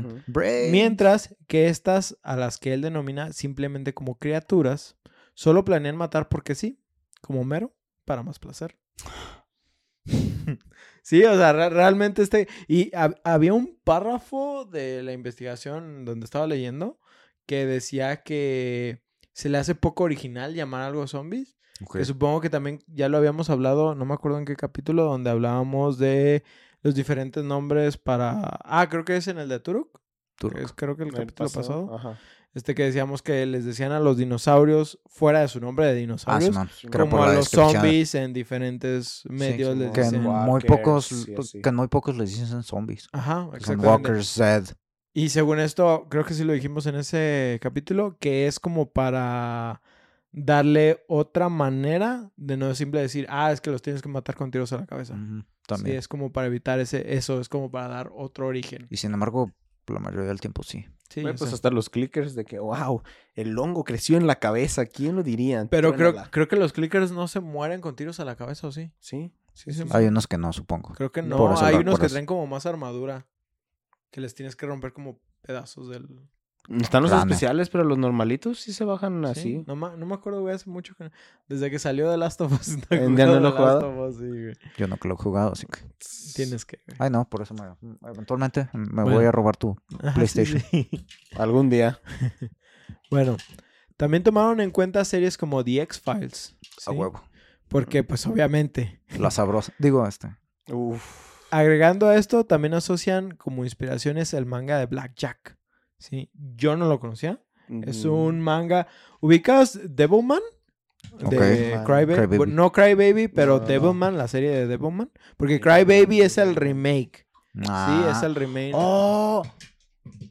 Mientras que estas, a las que él denomina simplemente como criaturas, solo planean matar porque sí, como mero, para más placer. Sí, o sea, re- realmente este... Y hab- había un párrafo de la investigación donde estaba leyendo que decía que se le hace poco original llamar algo zombies. Que supongo que también ya lo habíamos hablado, no me acuerdo en qué capítulo, donde hablábamos de los diferentes nombres para... Ah, creo que es en el de Turuk. Turok. Es, creo que el El capítulo pasado. Ajá. Este que decíamos que les decían a los dinosaurios fuera de su nombre de Ah, dinosaurios. Simón. Sí, Creo como a los zombies en diferentes medios Simón. les Que en dicen. muy Walkers pocos, así. que en muy pocos les dicen zombies. Ajá, exactamente. walkers dead. Y según esto, creo que sí lo dijimos en ese capítulo, que es como para darle otra manera de no simple decir, ah, es que los tienes que matar con tiros a la cabeza. También. Sí, es como para evitar ese, eso, es como para dar otro origen. Y sin embargo, la mayoría del tiempo sí. Sí, Güey, o pues hasta los clickers de que, wow, el hongo creció en la cabeza. ¿Quién lo diría? pero creo, creo que los clickers no se mueren con tiros a la cabeza, ¿o sí? Sí. Hay unos que no, supongo. Creo que no. Hay lo- unos que eso. traen como más armadura. Que les tienes que romper como pedazos del... Están los especiales, pero los normalitos sí se bajan Sí, así. No, no me acuerdo, güey, hace mucho que... Desde que salió de Last of Us. no he Eh, ¿ya no lo he jugado? of Us, sí, güey. Yo no que lo he jugado, así que. Tienes que... güey. Ay, no, por eso me, eventualmente me Bueno. voy a robar tu. Sí, PlayStation. sí. Algún día. Bueno, también tomaron en cuenta series como The X-Files. A huevo. Porque, pues, obviamente... La sabrosa. Digo, este. Uf. Agregando a esto, también asocian como inspiraciones el manga de Blackjack. ¿Sí? Yo no lo conocía. Es un manga. ¿Ubicas Devilman? De Ok. Crybaby. Crybaby. Bueno, no Crybaby, pero No, no, no. Devilman, la serie de Devilman. Porque Crybaby es el remake. Sí, Ah. es el remake. Oh.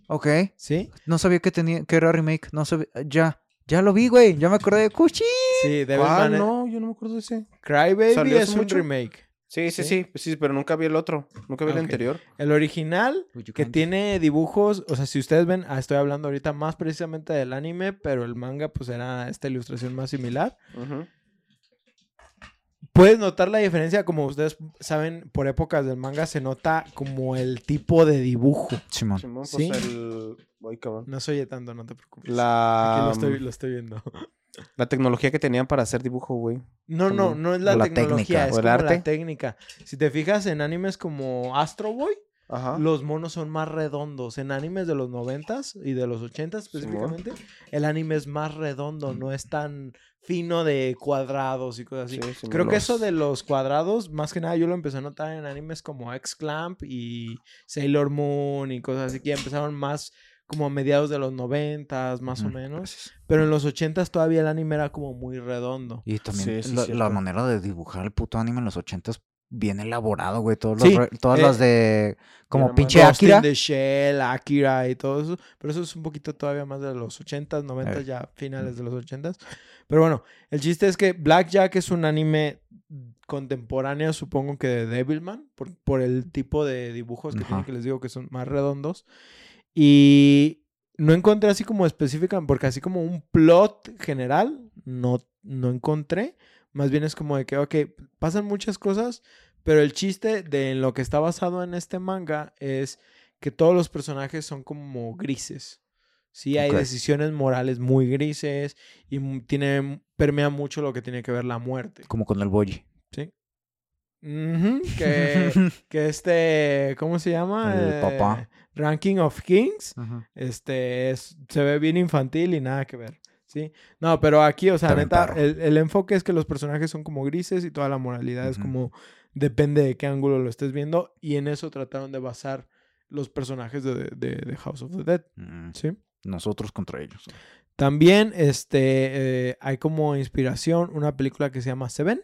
Ok. ¿Sí? No sabía que tenía que era remake. No sabía. Ya. Ya lo vi, güey. Ya me acordé de Cuchi. Sí. Devilman. es- No, yo no me acuerdo de ese. Crybaby ¿Salió hace es un mucho? remake. Sí, sí, Sí. sí, sí, pero nunca vi el otro. Nunca vi el ok. anterior. El original, que tiene dibujos, o sea, si ustedes ven, ah, estoy hablando ahorita más precisamente del anime, pero el manga pues era esta ilustración más similar. Puedes notar la diferencia, como ustedes saben, por épocas del manga se nota como el tipo de dibujo. Simón. Simón, pues Sí. el... Cabrón. No se oye tanto, no te preocupes. La... Aquí lo estoy, lo estoy viendo. La tecnología que tenían para hacer dibujo, güey. No, no, no es la, La tecnología, técnica. es la técnica. Si te fijas en animes como Astro Boy, Ajá. los monos son más redondos. En animes de los noventas y de los ochentas específicamente, el anime es más redondo, no es tan fino de cuadrados y cosas así. Sí, sí, Creo que eso de los cuadrados, más que nada, yo lo empecé a notar en animes como X-Clamp y Sailor Moon y cosas así, que ya empezaron más como a mediados de los noventas, más o menos. gracias. Pero en los ochentas todavía el anime era como muy redondo. Y también Sí, sí, la, manera de dibujar el puto anime en los ochentas bien elaborado, güey. Todos Sí, los re- todas eh, las de como pinche Akira. the Shell, Akira y todo eso. Pero eso es un poquito todavía más de los 80s, 90s, Eh. ya finales de los 80s. Pero bueno, el chiste es que Blackjack es un anime contemporáneo, supongo que de Devilman, por, por el tipo de dibujos que tiene, Ajá. que les digo que son más redondos. Y no encontré así como específica, porque así como un plot general, no, no encontré. Más bien es como de que, ok, pasan muchas cosas, pero el chiste de en lo que está basado en este manga es que todos los personajes son como grises. Sí, hay decisiones morales muy grises y tiene, permea mucho lo que tiene que ver la muerte. Como con el Boyi. ¿Sí? Que, que este, ¿cómo se llama? El papá. Ranking of Kings. Ajá. Este, es- se ve bien infantil y nada que ver. ¿Sí? No, pero aquí, o sea, neta, el, el enfoque es que los personajes son como grises y toda la moralidad es como depende de qué ángulo lo estés viendo y en eso trataron de basar los personajes de, de- de House of the Dead, Mm, ¿sí? Nosotros contra ellos. También este, eh, hay como inspiración una película que se llama Seven,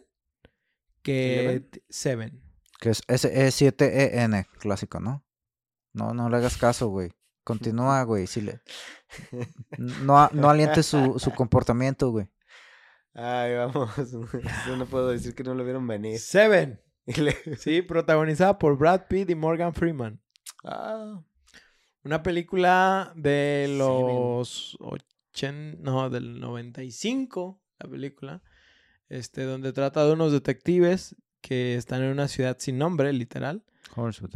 que ¿Eleven? t- Seven. Que es S-E-7-E-N, clásico, ¿no? No, no le hagas caso, güey. Continúa, güey. Le... No, no alientes su, su comportamiento, güey. Ay, vamos. Yo no puedo decir que no lo vieron venir. Seven, sí, protagonizada por Brad Pitt y Morgan Freeman. Ah, Una película de los 80, no, del 95, la película, este, donde trata de unos detectives que están en una ciudad sin nombre, literal,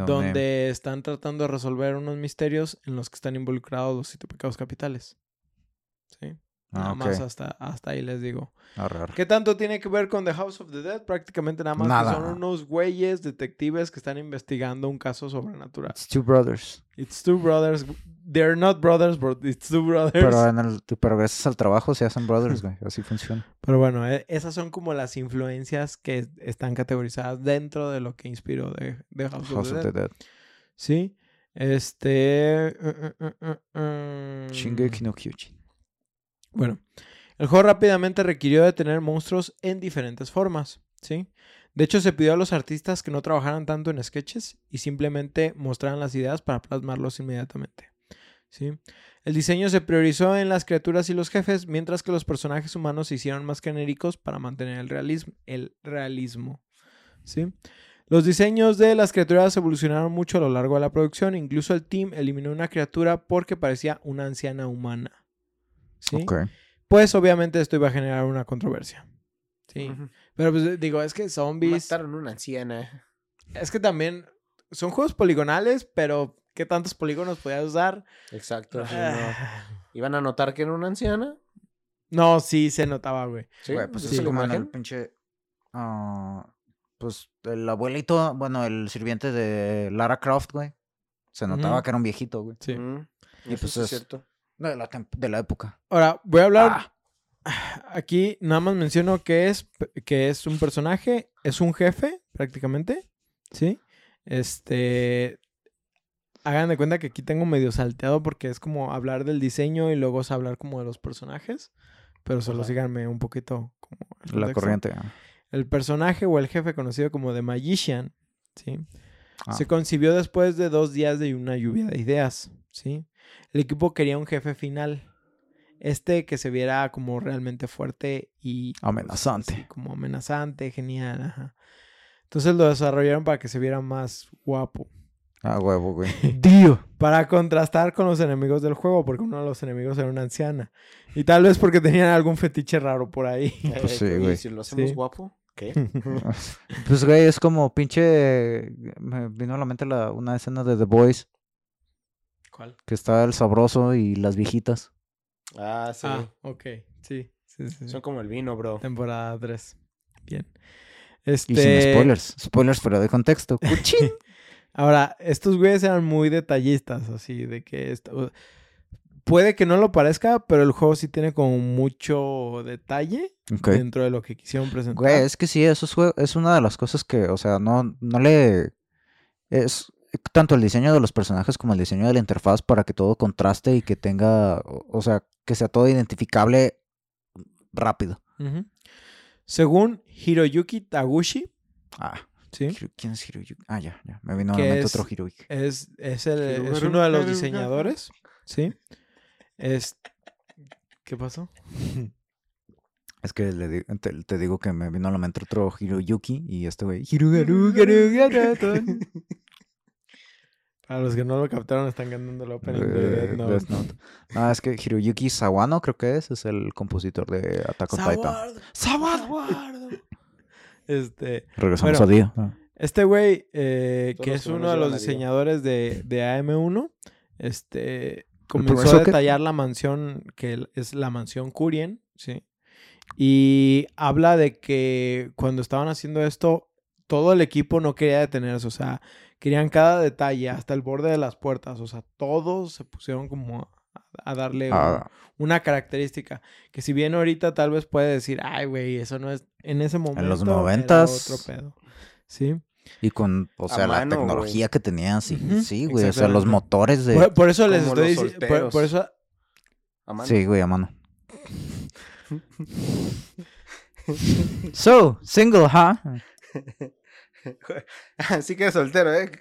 donde están tratando de resolver unos misterios en los que están involucrados los siete pecados capitales. ¿Sí? Nada Ah, ok. más hasta, hasta ahí les digo. Arre, arre. ¿Qué tanto tiene que ver con The House of the Dead? Prácticamente nada más Nada. que son unos güeyes detectives que están investigando un caso sobrenatural. It's two brothers. It's two brothers. They're not brothers, but it's two brothers. Pero, en el, pero gracias al trabajo se hacen brothers, güey. Así funciona. Pero bueno, e- esas son como las influencias que están categorizadas dentro de lo que inspiró de, de House, House of of the the Dead. Dead. Sí. Este. uh, uh, uh. Shingeki no Kyojin. Bueno, el juego rápidamente requirió de tener monstruos en diferentes formas, ¿sí? De hecho, se pidió a los artistas que no trabajaran tanto en sketches y simplemente mostraran las ideas para plasmarlos inmediatamente, ¿sí? El diseño se priorizó en las criaturas y los jefes, mientras que los personajes humanos se hicieron más genéricos para mantener el realismo, el realismo, ¿sí? Los diseños de las criaturas evolucionaron mucho a lo largo de la producción. Incluso el team eliminó una criatura porque parecía una anciana humana. ¿Sí? Pues obviamente esto iba a generar una controversia. Sí. Pero pues digo, es que zombies. Mataron una anciana. Es que también son juegos poligonales, pero ¿qué tantos polígonos podías usar? Exacto. sí, no. Ah. ¿Iban a notar que era una anciana? No, sí se notaba, güey. Sí, Güey, pues ¿Esa es como en el pinche. ah, pues el abuelito, bueno, el sirviente de Lara Croft, güey. Se notaba que era un viejito, güey. Sí. Mm, Y eso pues sí es es- cierto. De la, de la época. Ahora, voy a hablar. Aquí nada más menciono que es, que es un personaje, es un jefe, prácticamente. ¿Sí? Este. Hagan de cuenta que aquí tengo medio salteado porque es como hablar del diseño y luego es hablar como de los personajes. Pero solo síganme un poquito como La corriente. ah. El personaje o el jefe conocido como The Magician, ¿sí? Ah. Se concibió después de dos días de una lluvia de ideas, ¿sí? El equipo quería un jefe final. Este que se viera como realmente fuerte y... pues, Amenazante. como amenazante, genial, ajá. Entonces lo desarrollaron para que se viera más guapo. Ah, huevo, güey. Dio. Para contrastar con los enemigos del juego, porque uno de los enemigos era una anciana. Y tal vez porque tenían algún fetiche raro por ahí. Pues sí, ¿y güey. si lo hacemos Sí. guapo? ¿Qué? Pues, güey, es como pinche. Me vino a la mente la, una escena de The Boys. ¿Cuál? Que está el sabroso y las viejitas. ah, sí. Ah, ok. Sí, sí, sí. sí. Son como el vino, bro. Temporada 3. Bien. Y Este... sin spoilers. Spoilers, pero de contexto. ¡Cuchín! Ahora, estos güeyes eran muy detallistas, así, de que... esto- Puede que no lo parezca, pero el juego sí tiene como mucho detalle dentro de lo que quisieron presentar. Güey, es que sí, eso es, es una de las cosas que, o sea, no, no le... Es tanto el diseño de los personajes como el diseño de la interfaz para que todo contraste y que tenga, o sea, que sea todo identificable rápido. Según Hiroyuki Taguchi, Ah, ¿sí? ¿quién es Hiroyuki? Ah, ya, ya. Me vino a la mente es- otro Hiroyuki. Es, es, el- es uno de los diseñadores, ¿sí? Es... ¿Qué pasó? Es que le te, te digo que me vino a la mente otro Hiroyuki y este güey. Para los que no lo captaron, están cantando el opening de Eh, Death Note. Death Note. No, es que Hiroyuki Sawano creo que es, es el compositor de Attack on Titan. Saguardo. Este, Regresamos Bueno, a Dio. Ah. este güey, eh, que es uno de los a diseñadores de, de AM1, este, comenzó a que- detallar la mansión, que es la mansión Curien, ¿sí? Y habla de que cuando estaban haciendo esto, todo el equipo no quería detenerse, o sea, querían cada detalle, hasta el borde de las puertas, o sea, todos se pusieron como a, a darle un- Ah, una característica que si bien ahorita tal vez puede decir, ay, güey, eso no es en ese momento. los era noventas. otro pedo. Sí. y con, o sea, la mano, tecnología que tenían, sí, sí, güey. O sea, los motores de. Por, por eso les estoy los diciendo. Por, eso. A mano. Sí, güey, a mano. so, single, huh? Así que soltero, ¿eh?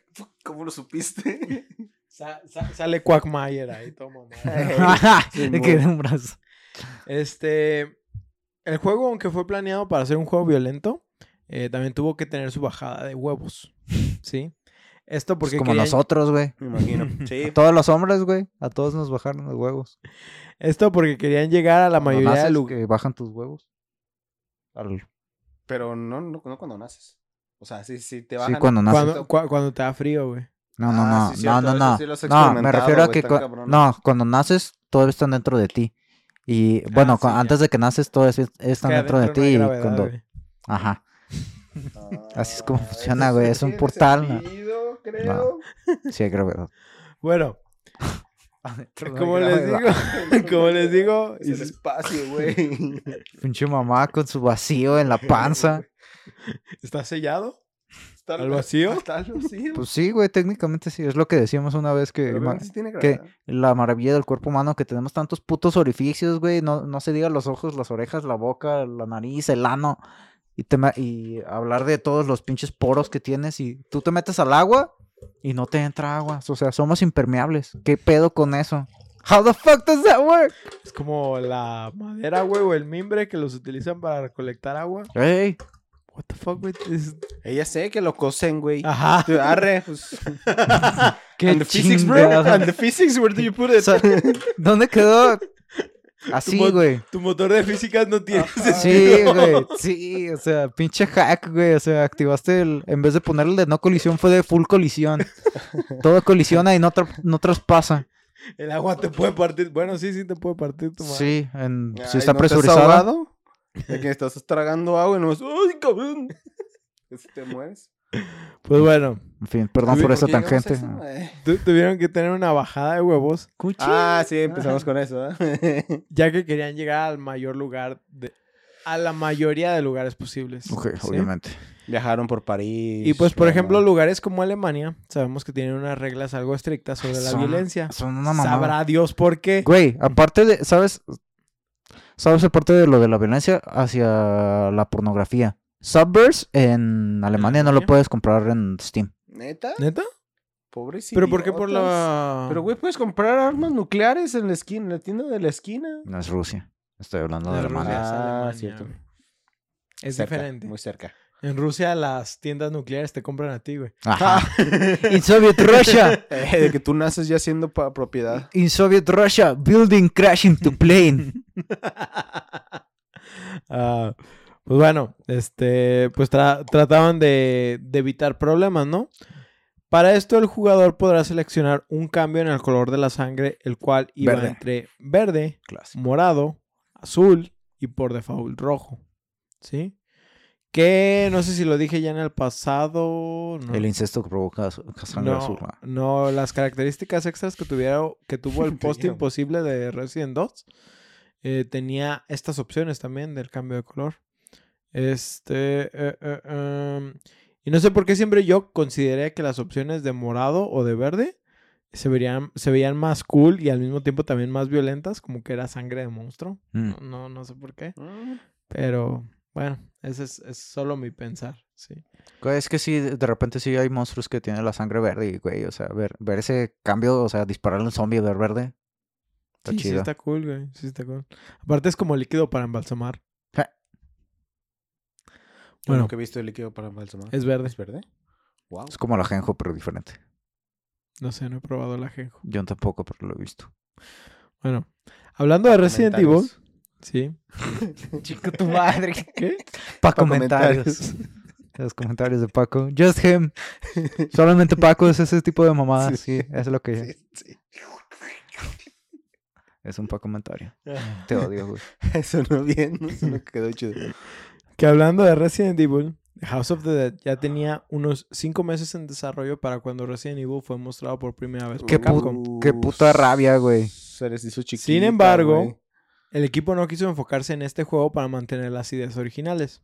¿Cómo lo supiste? sa- sa- sale Quackmayer ahí, toma. Mo- quedé un brazo. Este. El juego, aunque fue planeado para ser un juego violento, eh, también tuvo que tener su bajada de huevos. ¿Sí? Esto Pues porque. como querían- nosotros, güey. Me imagino. Sí. A todos los hombres, güey. A todos nos bajaron los huevos. Esto porque querían llegar a la Cuando mayoría de lugares. que bajan tus huevos. Al- Pero no, no, no cuando naces. O sea, sí, sí te bajan. Sí, cuando naces. Cuando, cua- cuando te da frío, güey. No, no, Ah, no, sí, no, no, no. sí No, me refiero a que está cabrón. no, cuando naces, todavía están dentro de ti. Y bueno, Ah, cu- ya. antes de que naces, todavía es- están Que dentro de ti. no y gravedad, cuando... güey. Ajá. Así es como Ah, funciona, güey, es un portal, ¿no? sentido, creo. Sí, hay gravedad. Bueno, como les digo, como les digo, Es y el si- espacio, güey. Pinche mamá con su vacío en la panza. ¿está sellado? Está ¿Al vacío? Está al vacío. Pues sí, güey, técnicamente sí. Es lo que decíamos una vez que, ma- tiene la maravilla del cuerpo humano, que tenemos tantos putos orificios, güey. No, no se diga los ojos, las orejas, la boca, la nariz, el ano. Y, te y hablar de todos los pinches poros que tienes. Y tú te metes al agua y no te entra agua. O sea, somos impermeables. ¿Qué pedo con eso? How the fuck does that work? es como la madera, güey, o el mimbre que los utilizan para recolectar agua. Ey, What the fuck, güey. Ella sé que lo cosen, güey. Ajá. Arre, pues. Qué And the physics, bro. And the physics, where do you put it? ¿Dónde quedó? Así, güey. Tu motor de físicas no tiene Sí, sentido. güey. Sí, o sea, pinche hack, güey. O sea, activaste el. En vez de ponerle de no colisión, fue de full colisión. Todo colisiona y no, tra- no traspasa. El agua te puede partir. Bueno, sí, sí te puede partir tu madre. Sí, en, Ay, si está ¿no te has presurizado. De que estás tragando agua y no es. ¡Ay, cabrón! Casi te mueres. Pues bueno, En fin, perdón por ¿Por esa tangente. eso? Eh. tu- tuvieron que tener una bajada de huevos, Ah, sí, empezamos con eso. ¿eh? ya que querían llegar al mayor lugar, de, a la mayoría de lugares posibles. Ok, ¿sí? obviamente. Viajaron por París. Y pues, por ejemplo, lugares como Alemania, sabemos que tienen unas reglas algo estrictas sobre la Son- violencia. Son una mamá. Sabrá Dios por qué. Güey, aparte de, ¿sabes? ¿Sabes? Aparte de lo de la violencia hacia la pornografía. Subverse en Alemania no lo puedes comprar en Steam. ¿Neta? ¿Neta? Pobres ¿Pero por qué por la...? Pero, güey, puedes comprar armas nucleares en la esquina, en la tienda de la esquina. No es Rusia. Estoy hablando de De Alemania. Rusia. es Ah, cierto. Es Cerca, diferente. Muy cerca. En Rusia las tiendas nucleares te compran a ti, güey. Ajá. In Soviet Russia. Eh, de que tú naces ya siendo pa- propiedad. In Soviet Russia, building crashing to plane. Ah, pues bueno, este, pues tra- trataban de, de evitar problemas, ¿no? Para esto el jugador podrá seleccionar un cambio en el color de la sangre, el cual iba Verde. entre verde, Clásico. morado, azul y por default rojo, ¿sí? Que no sé si lo dije ya en el pasado. No, El incesto que provoca su- sangre no, azul. no, las características extras que tuviera, que tuvo el post imposible de Resident 2 eh, tenía estas opciones también del cambio de color. Este. eh, eh, em, y no sé por qué siempre yo consideré que las opciones de morado o de verde se verían, se veían más cool y al mismo tiempo también más violentas, como que era sangre de monstruo. Mm. No, no, no sé por qué. Mm. Pero bueno, ese es, es solo mi pensar, sí. Es que sí, de repente sí hay monstruos que tienen la sangre verde y, güey, o sea, ver, ver ese cambio, o sea, dispararle a un zombie y ver verde. Está sí, sí chido. está cool, güey. Sí está cool. Aparte es como líquido para embalsamar. Ja. Bueno. nunca he visto el líquido para embalsamar. Es verde. ¿Es verde? Wow. Es como la ajenjo, pero diferente. No sé, no he probado el ajenjo. Yo tampoco, pero lo he visto. Bueno, hablando de Resident Evil, sí. Chico, tu madre. ¿Qué? Pa' Pa' comentarios. Los comentarios de Paco. Just him. Solamente Paco es ese tipo de mamadas. Sí, es lo que Sí, sí. es un pa' comentario. Te odio, güey. Eso no bien, eso no quedó chido. Que hablando de Resident Evil, House of the Dead ya tenía unos 5 meses en desarrollo para cuando Resident Evil fue mostrado por primera vez por Qué, pu- qué puta rabia, güey. Se les hizo chiquita, Sin embargo, güey. El equipo no quiso enfocarse en este juego para mantener las ideas originales.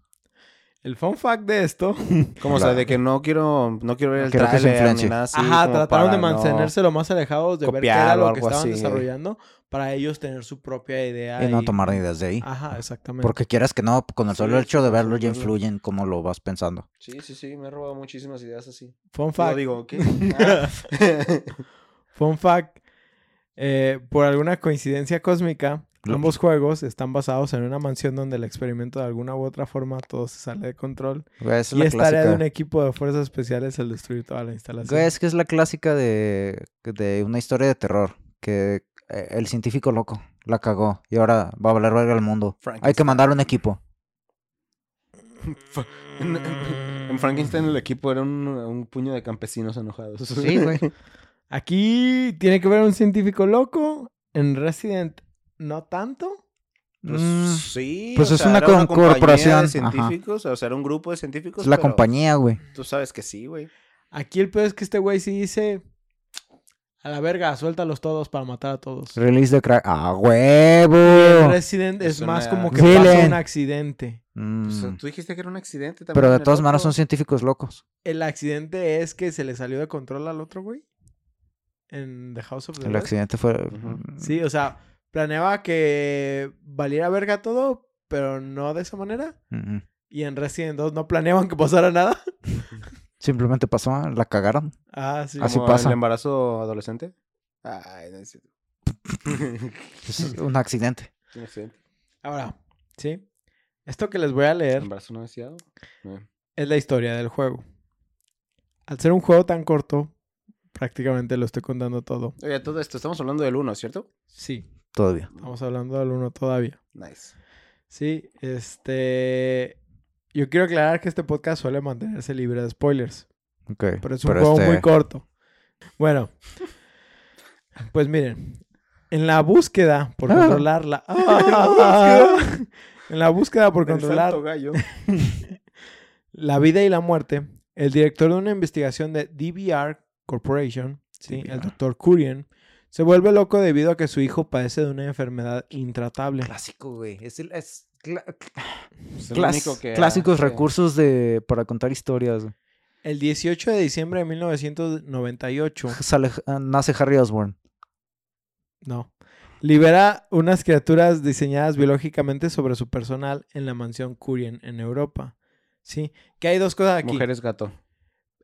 El fun fact de esto, Como, o sea, de que no quiero, no quiero ver el se trailer ni nada así. ajá, como trataron de no- mantenerse lo más alejados de ver qué era lo que estaban así. desarrollando para ellos tener su propia idea. Y no tomar ni desde ahí. Ajá, exactamente. Porque quieras que no, con el solo Sí, hecho de verlo ya verlo. influye en cómo lo vas pensando. Sí, sí, sí, me he robado muchísimas ideas así. Fun Lo fact. digo, ¿qué? Ah. Fun fact. eh, por alguna coincidencia cósmica, ambos juegos están basados en una mansión donde el experimento de alguna u otra forma todo se sale de control. Güey, esa es y la es tarea de un equipo de fuerzas especiales el destruir toda la instalación. Güey, es que es la clásica de, de una historia de terror. Que eh, el científico loco la cagó y ahora va a valer verga al mundo. Hay que mandar un equipo. en, en- en Frankenstein el equipo era un, un puño de campesinos enojados. Sí, güey. Aquí tiene que ver un científico loco. En Resident, no tanto. Pues Mm, sí. pues o es sea, una era compañía corporación, De ajá. científicos, o sea, era un grupo de científicos. es la compañía, güey. Tú sabes que sí, güey. Aquí el peor es que este güey sí dice... A la verga, suéltalos todos para matar a todos. Release de crack. ¡Ah, Y huevo! Resident es, Es más una- como que pasa un accidente. Mm, Pues, tú dijiste que era un accidente también. Pero de todas maneras son científicos locos. El accidente es que se le salió de control al otro güey. En The House of the El accidente fue. Ujú. Sí, o sea, planeaba que valiera verga todo, pero no de esa manera. Y en Resident 2 no planeaban que pasara nada. Simplemente pasó, la cagaron. Ah, sí. Así Como pasa. ¿El embarazo adolescente? Ay, no es cierto. Es un accidente. Un accidente. Ahora, sí. Esto que les voy a leer Embarazo no deseado. Eh. es la historia del juego. Al ser un juego tan corto, prácticamente lo estoy contando todo. Oye, todo esto, estamos hablando del 1, ¿cierto? Sí, Todavía. estamos hablando del uno todavía. Nice. Sí, este... Yo quiero aclarar que este podcast suele mantenerse libre de spoilers. Ok. Pero es un juego este- muy corto. Bueno, pues miren, en la búsqueda por Ah. controlarla. en la búsqueda por controlar gallo. la vida y la muerte, el director de una investigación de DVR Corporation, ¿sí? el doctor Curien, se vuelve loco debido a que su hijo padece de una enfermedad intratable. Clásico, güey. Es, el- es el único que clásicos hace- recursos de para contar historias. güey. El 18 de diciembre de 1998, Sale, ah, nace Harry Osborn. no, libera unas criaturas diseñadas biológicamente sobre su personal en la mansión Curien en Europa. Sí, que hay dos cosas aquí. Mujeres gato.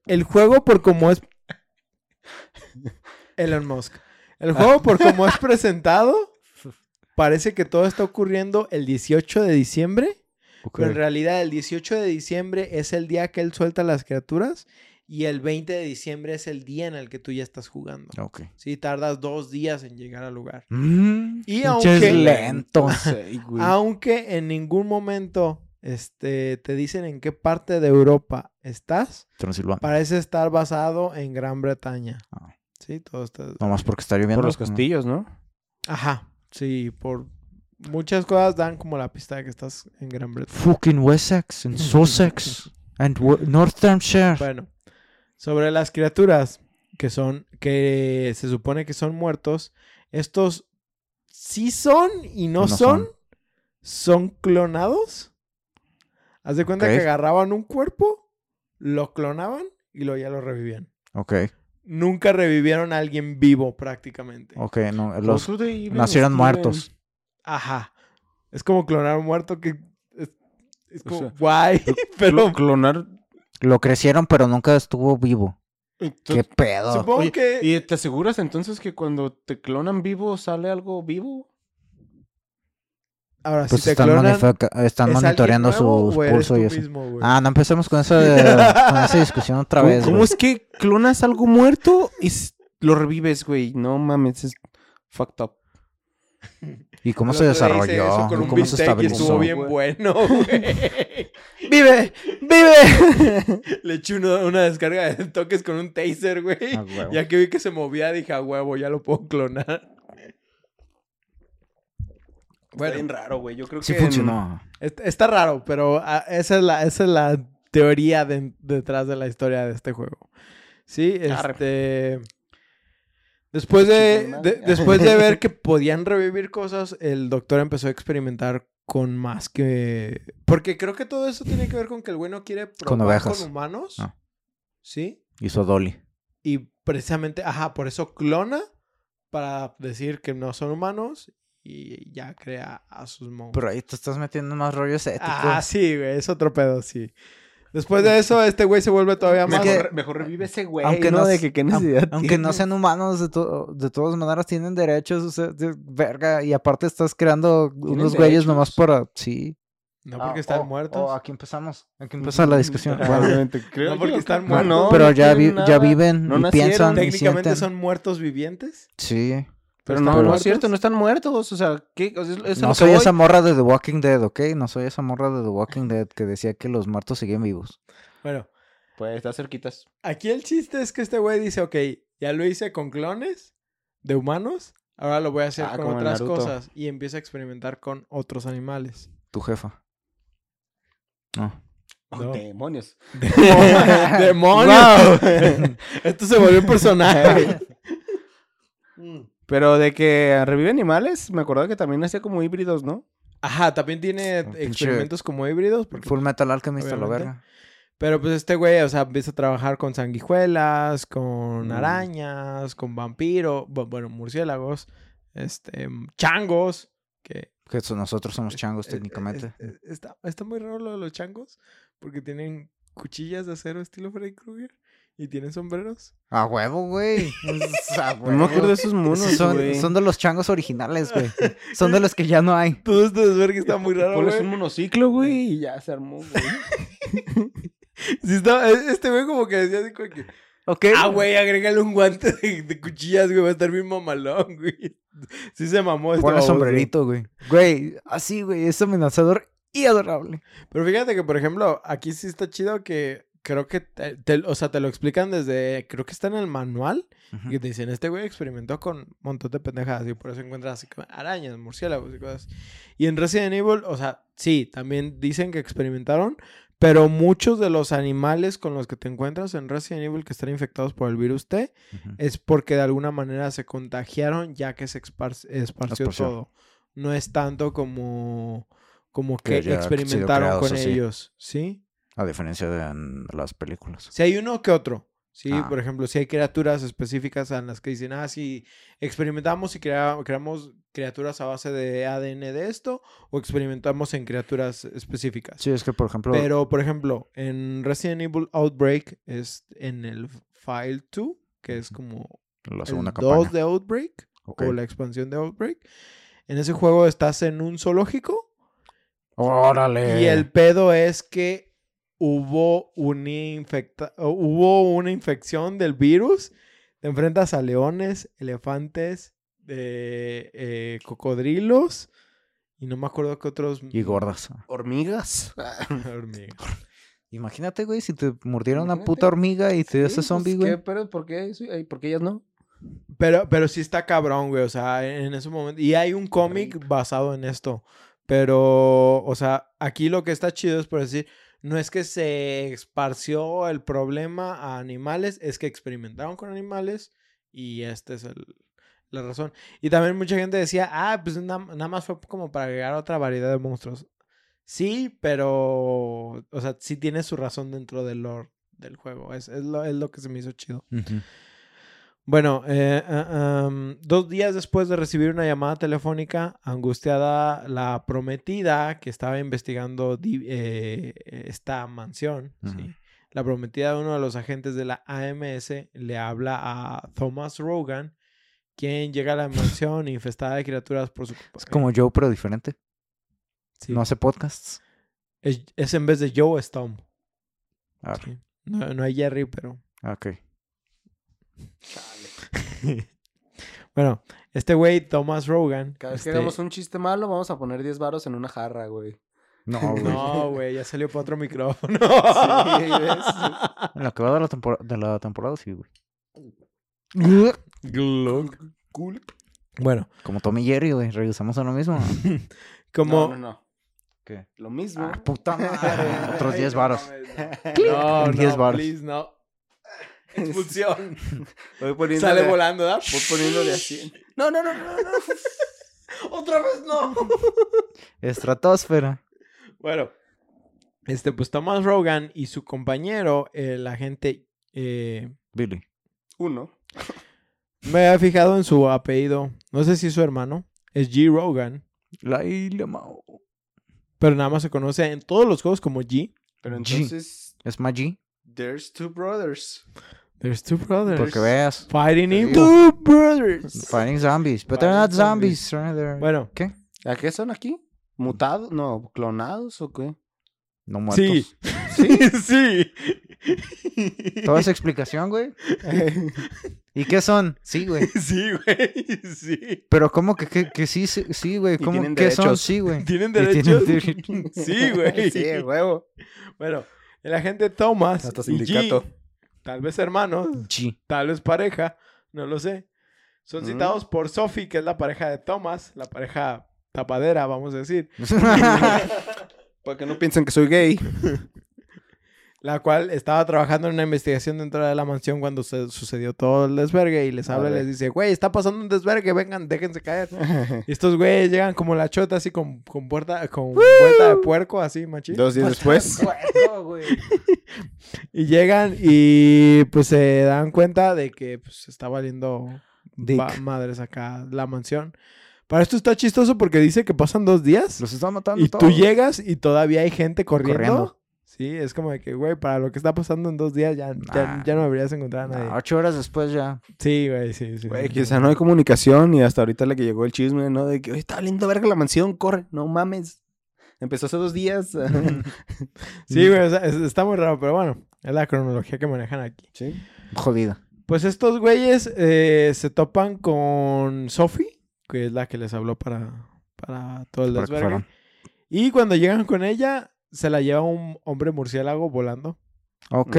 El juego por como es Elon Musk. El juego por como es presentado parece que todo está ocurriendo el 18 de diciembre, pero en realidad el 18 de diciembre es el día que él suelta las criaturas y el 20 de diciembre es el día en el que tú ya estás jugando. Ok. Sí, tardas dos días en llegar al lugar. Mm, Y aunque- lento. Aunque en ningún momento este, te dicen en qué parte de Europa estás, Transilvania. Parece estar basado en Gran Bretaña. Ah. Sí, todo está. Nomás porque está lloviendo. Por los ¿no? castillos, ¿no? Ajá. Sí, por muchas cosas dan como la pista de que estás en Gran Bretaña. Fucking Wessex and Sussex and Northamptonshire. Bueno, sobre las criaturas que son, que se supone que son muertos, estos sí son y no, No son. son. Son clonados. Haz de cuenta que agarraban un cuerpo, lo clonaban y luego ya lo revivían. Ok, Nunca revivieron a alguien vivo prácticamente. ok. No, los the evening, nacieron muertos. Ajá. Es como clonar a un muerto que es, es O como sea, guay, pero Clo- Clonar. Lo crecieron, pero nunca estuvo vivo. ¿Qué pedo? supongo Oye, que ¿Y te aseguras entonces que cuando te clonan vivo sale algo vivo? Ahora Pues si te están, clonan están ¿es monitoreando nuevo su pulso y eso. mismo? Ah, no empecemos con esa, con esa discusión otra ¿Cómo, vez. cómo güey. es que clonas algo muerto y lo revives, güey? No mames, es fucked up. ¿Y cómo se desarrolló? eso con un ¿Cómo se y estuvo estabilizó? bien güey. bueno, güey. ¡Vive! ¡Vive! Le eché una, una descarga de toques con un taser, güey. Ah. Ya que vi que se movía, dije, a huevo, ya lo puedo clonar. Está bien raro, güey. Yo creo Sí que... en- funcionó. Está, está raro, pero ah, esa, es la, esa es la teoría de- detrás de la historia de este juego. Sí, Arre. este... Después de, después de ver que podían revivir cosas, el doctor empezó a experimentar con más que... Porque creo que todo eso tiene que ver con que el güey no quiere probar Con humanos. Ah. ¿Sí? Hizo Dolly. Y precisamente, ajá, por eso clona para decir que no son humanos y ya crea a sus monstruos. Pero ahí te estás metiendo en más rollos éticos. Ah, sí, güey, es otro pedo, sí. Después de eso, este güey se vuelve todavía más... Mejor, mejor revive ese güey, aunque ¿no? no de que qué necesidad Aunque no sean humanos, de, to- de todas maneras tienen derechos, o sea, de- verga, y aparte estás creando unos güeyes nomás para... Sí. No porque Ah, están oh, muertos. oh, aquí empezamos. Aquí empieza la discusión. Bueno, Probablemente. Creo No, porque están muertos. no, pero no ya, vi- ya viven No y nacieron. piensan y Técnicamente sienten. son muertos vivientes. Sí. Pero ¿Están no, no es cierto, no están muertos. O sea, ¿qué? O sea, es- es a No soy esa morra de The Walking Dead, ¿ok? No soy esa morra de The Walking Dead que decía que los muertos siguen vivos. Bueno, Pues está cerquitas. aquí el chiste es que este güey dice, ok, ya lo hice con clones de humanos, ahora lo voy a hacer Ah, con otras cosas. Y empieza a experimentar con otros animales. Tu jefa. No. Oh, No. demonios. ¡Demonios! Esto se volvió un personaje. Pero de que revive animales, me acordaba que también hacía como híbridos, ¿no? Ajá, también tiene pinche- experimentos como híbridos. Porque Full Metal Alchemist a la obviamente. verga. Pero pues este güey, o sea, empieza a trabajar con sanguijuelas, con Mm. arañas, con vampiros, bu- bueno, murciélagos, este, changos, que... Que so- nosotros somos changos es- es- técnicamente. es- está, está muy raro lo de los changos, porque tienen cuchillas de acero estilo Freddy Krueger, ¿Y tienen sombreros? A huevo, güey. No me acuerdo de esos monos, son, güey. son de los changos originales, güey. Son de los que ya no hay. Todo este desvergue está muy raro, Pones güey. un monociclo, güey, y ya se armó, güey. Sí está- este güey como que decía así como que... Ok. Ah, güey, agrégale un guante de, de cuchillas, güey. Va a estar bien mamalón, güey. Sí se mamó este Ponle sombrerito, güey. Güey, así, güey. Es amenazador y adorable. Pero fíjate que, por ejemplo, aquí sí está chido que creo que, te, te- o sea, te lo explican desde, creo que está en el manual. Y te dicen, este güey experimentó con un montón de pendejadas y por eso encuentras arañas, murciélagos y cosas. Y en Resident Evil, o sea, sí, también dicen que experimentaron, pero muchos de los animales con los que te encuentras en Resident Evil que están infectados por el virus T es porque de alguna manera se contagiaron ya que se espar- esparció Esparció. todo. No es tanto como, como Que experimentaron con ellos, ¿sí? A diferencia de en las películas. Si hay uno que otro. Sí, Ah. por ejemplo, si hay criaturas específicas en las que dicen, ah, sí, experimentamos y crea- creamos criaturas a base de ADN de esto, o experimentamos en criaturas específicas. Sí, es que, por ejemplo... Pero, por ejemplo, en Resident Evil Outbreak, es en el File 2, que es como la el segunda 2 campaña. de Outbreak, o la expansión de Outbreak. En ese juego estás en un zoológico ¡Órale! y el pedo es que hubo una, infecta hubo una infección del virus. Te enfrentas a leones, elefantes, eh, eh, cocodrilos y no me acuerdo qué otros. Y gordas. ¿Hormigas? hormigas. Imagínate, güey, si te mordiera una puta hormiga y te Sí, hace pues, zombie, ¿qué güey. pedo? ¿Por qué? ¿Por qué ellas no? Pero, pero sí está cabrón, güey. O sea, en ese momento. Y hay un cómic basado en esto. Pero, o sea, aquí lo que está chido es por decir, no es que se esparció el problema a animales, es que experimentaron con animales y esta es el- la razón. Y también mucha gente decía, ah, pues na- nada más fue como para agregar otra variedad de monstruos. Sí, pero, o sea, sí tiene su razón dentro del lore del juego. Es, es, lo, es lo que se me hizo chido. Bueno, eh, am, dos días después de recibir una llamada telefónica, angustiada, la prometida que estaba investigando eh, esta mansión, la prometida de uno de los agentes de la AMS le habla a Thomas Rogan, quien llega a la mansión infestada de criaturas por su. Es como Joe, pero diferente. Sí. No hace podcasts. es, es en vez de Joe, es Tom. Ah, Sí. No, no hay Jerry, pero... ok. Bueno, este güey, Thomas Rogan... Cada vez que este- hagamos un chiste malo, vamos a poner 10 varos en una jarra, güey. No, güey. No, güey, ya salió para otro micrófono. Sí, ¿ves? En lo que va de la, tempora- de la temporada, sí, güey. Cool. Bueno, Como Tommy y Jerry, güey. Regresamos a lo mismo. como... No, no, no. ¿Qué? Lo mismo. Ah, puta madre. Otros 10 varos. No, no, 10 varos. please, no. Expulsión. Voy poniendo Sale de- volando, ¿verdad? Voy poniendo de a 100. No, no, no, no, no. Otra vez no. Estratosfera. Bueno, este, pues Thomas Rogan y su compañero, el agente, eh, Billy. Uno. me había fijado en su apellido. No sé si es su hermano. Es G. Rogan. La isla Mao. Pero nada más se conoce en todos los juegos como G. Pero G. entonces, Es Maggi. there's two brothers. There's two brothers. Porque veas. Fighting in Te two brothers. Fighting zombies. But they're not zombies. They're- Bueno, ¿Qué? ¿A qué son aquí? ¿Mutados? No, ¿clonados o qué? No muertos. sí. Sí, sí. Toda esa explicación, güey. ¿Y qué son? Sí, güey. Sí, güey. Sí. Pero ¿cómo que, que, que sí, sí, sí, güey? ¿Cómo que son? Sí, güey. ¿Tienen derechos? Sí, güey. Sí, huevo. Bueno, el agente Thomas Hasta y sindicato. G, tal vez hermanos, Sí. tal vez pareja, no lo sé. Son Mm. citados por Sophie, que es la pareja de Thomas, la pareja tapadera, vamos a decir, Para que no piensen que soy gay. la cual estaba trabajando en una investigación dentro de la mansión cuando se sucedió todo el desvergue y les habla y les dice, güey, está pasando un desvergue, vengan, déjense caer. Y estos güeyes llegan como la chota, así con, con puerta, con puerta de puerco, así, machín. Dos días después. Y llegan y pues se dan cuenta de que pues está valiendo madres acá la mansión. Para esto está chistoso porque dice que pasan dos días Los están matando y tú todos. llegas y todavía hay gente corriendo. Corriendo. Sí, es como de que, güey, para lo que está pasando en dos días ya, ya, Nah. ya no deberías encontrar a nadie. Ocho horas después ya. Sí, güey, sí, sí. Güey, sí. quizá no hay comunicación y hasta ahorita le que llegó el chisme, ¿no? De que, oye, está lindo verga la mansión, corre, no mames. Empezó hace dos días. Sí, güey, o sea, es- está muy raro, pero bueno, es la cronología que manejan aquí. Sí. Jodida. Pues estos güeyes eh, se topan con Sophie, que es la que les habló para, para todo el desvergue. Y cuando llegan con ella, se la lleva un hombre murciélago volando. Ok.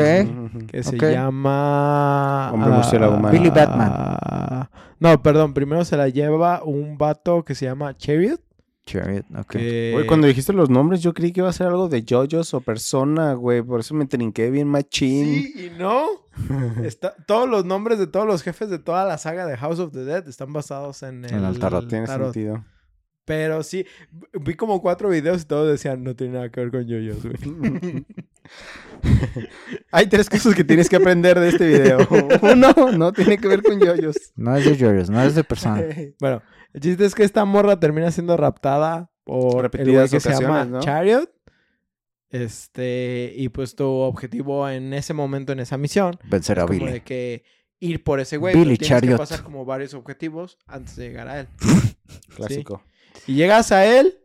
Que se llama. Hombre murciélago ah, humano. Billy ah, No, perdón. Primero se la lleva un vato que se llama Chariot. Chariot, ok. Que... Güey, cuando dijiste los nombres, yo creí que iba a ser algo de JoJo's o persona, güey. Por eso me trinqué bien machín. Sí y no. Está, todos los nombres de todos los jefes de toda la saga de House of the Dead están basados en el, En el tarot, Tiene tarot. sentido. Pero sí, vi como cuatro videos y todos decían no tiene nada que ver con yoyos, güey. Hay tres cosas que tienes que aprender de este video. Uno, no tiene que ver con yoyos. No es de Joyos, no es de persona. Bueno, el chiste es que esta morra termina siendo raptada por el Repetidas güey que se llama ocasiones, ¿no? Chariot. Este, y pues tu objetivo en ese momento, en esa misión, Vencer a como Billy. de que ir por ese güey. Billy pero tienes Chariot. que pasar como varios objetivos antes de llegar a él. Clásico. Y llegas a él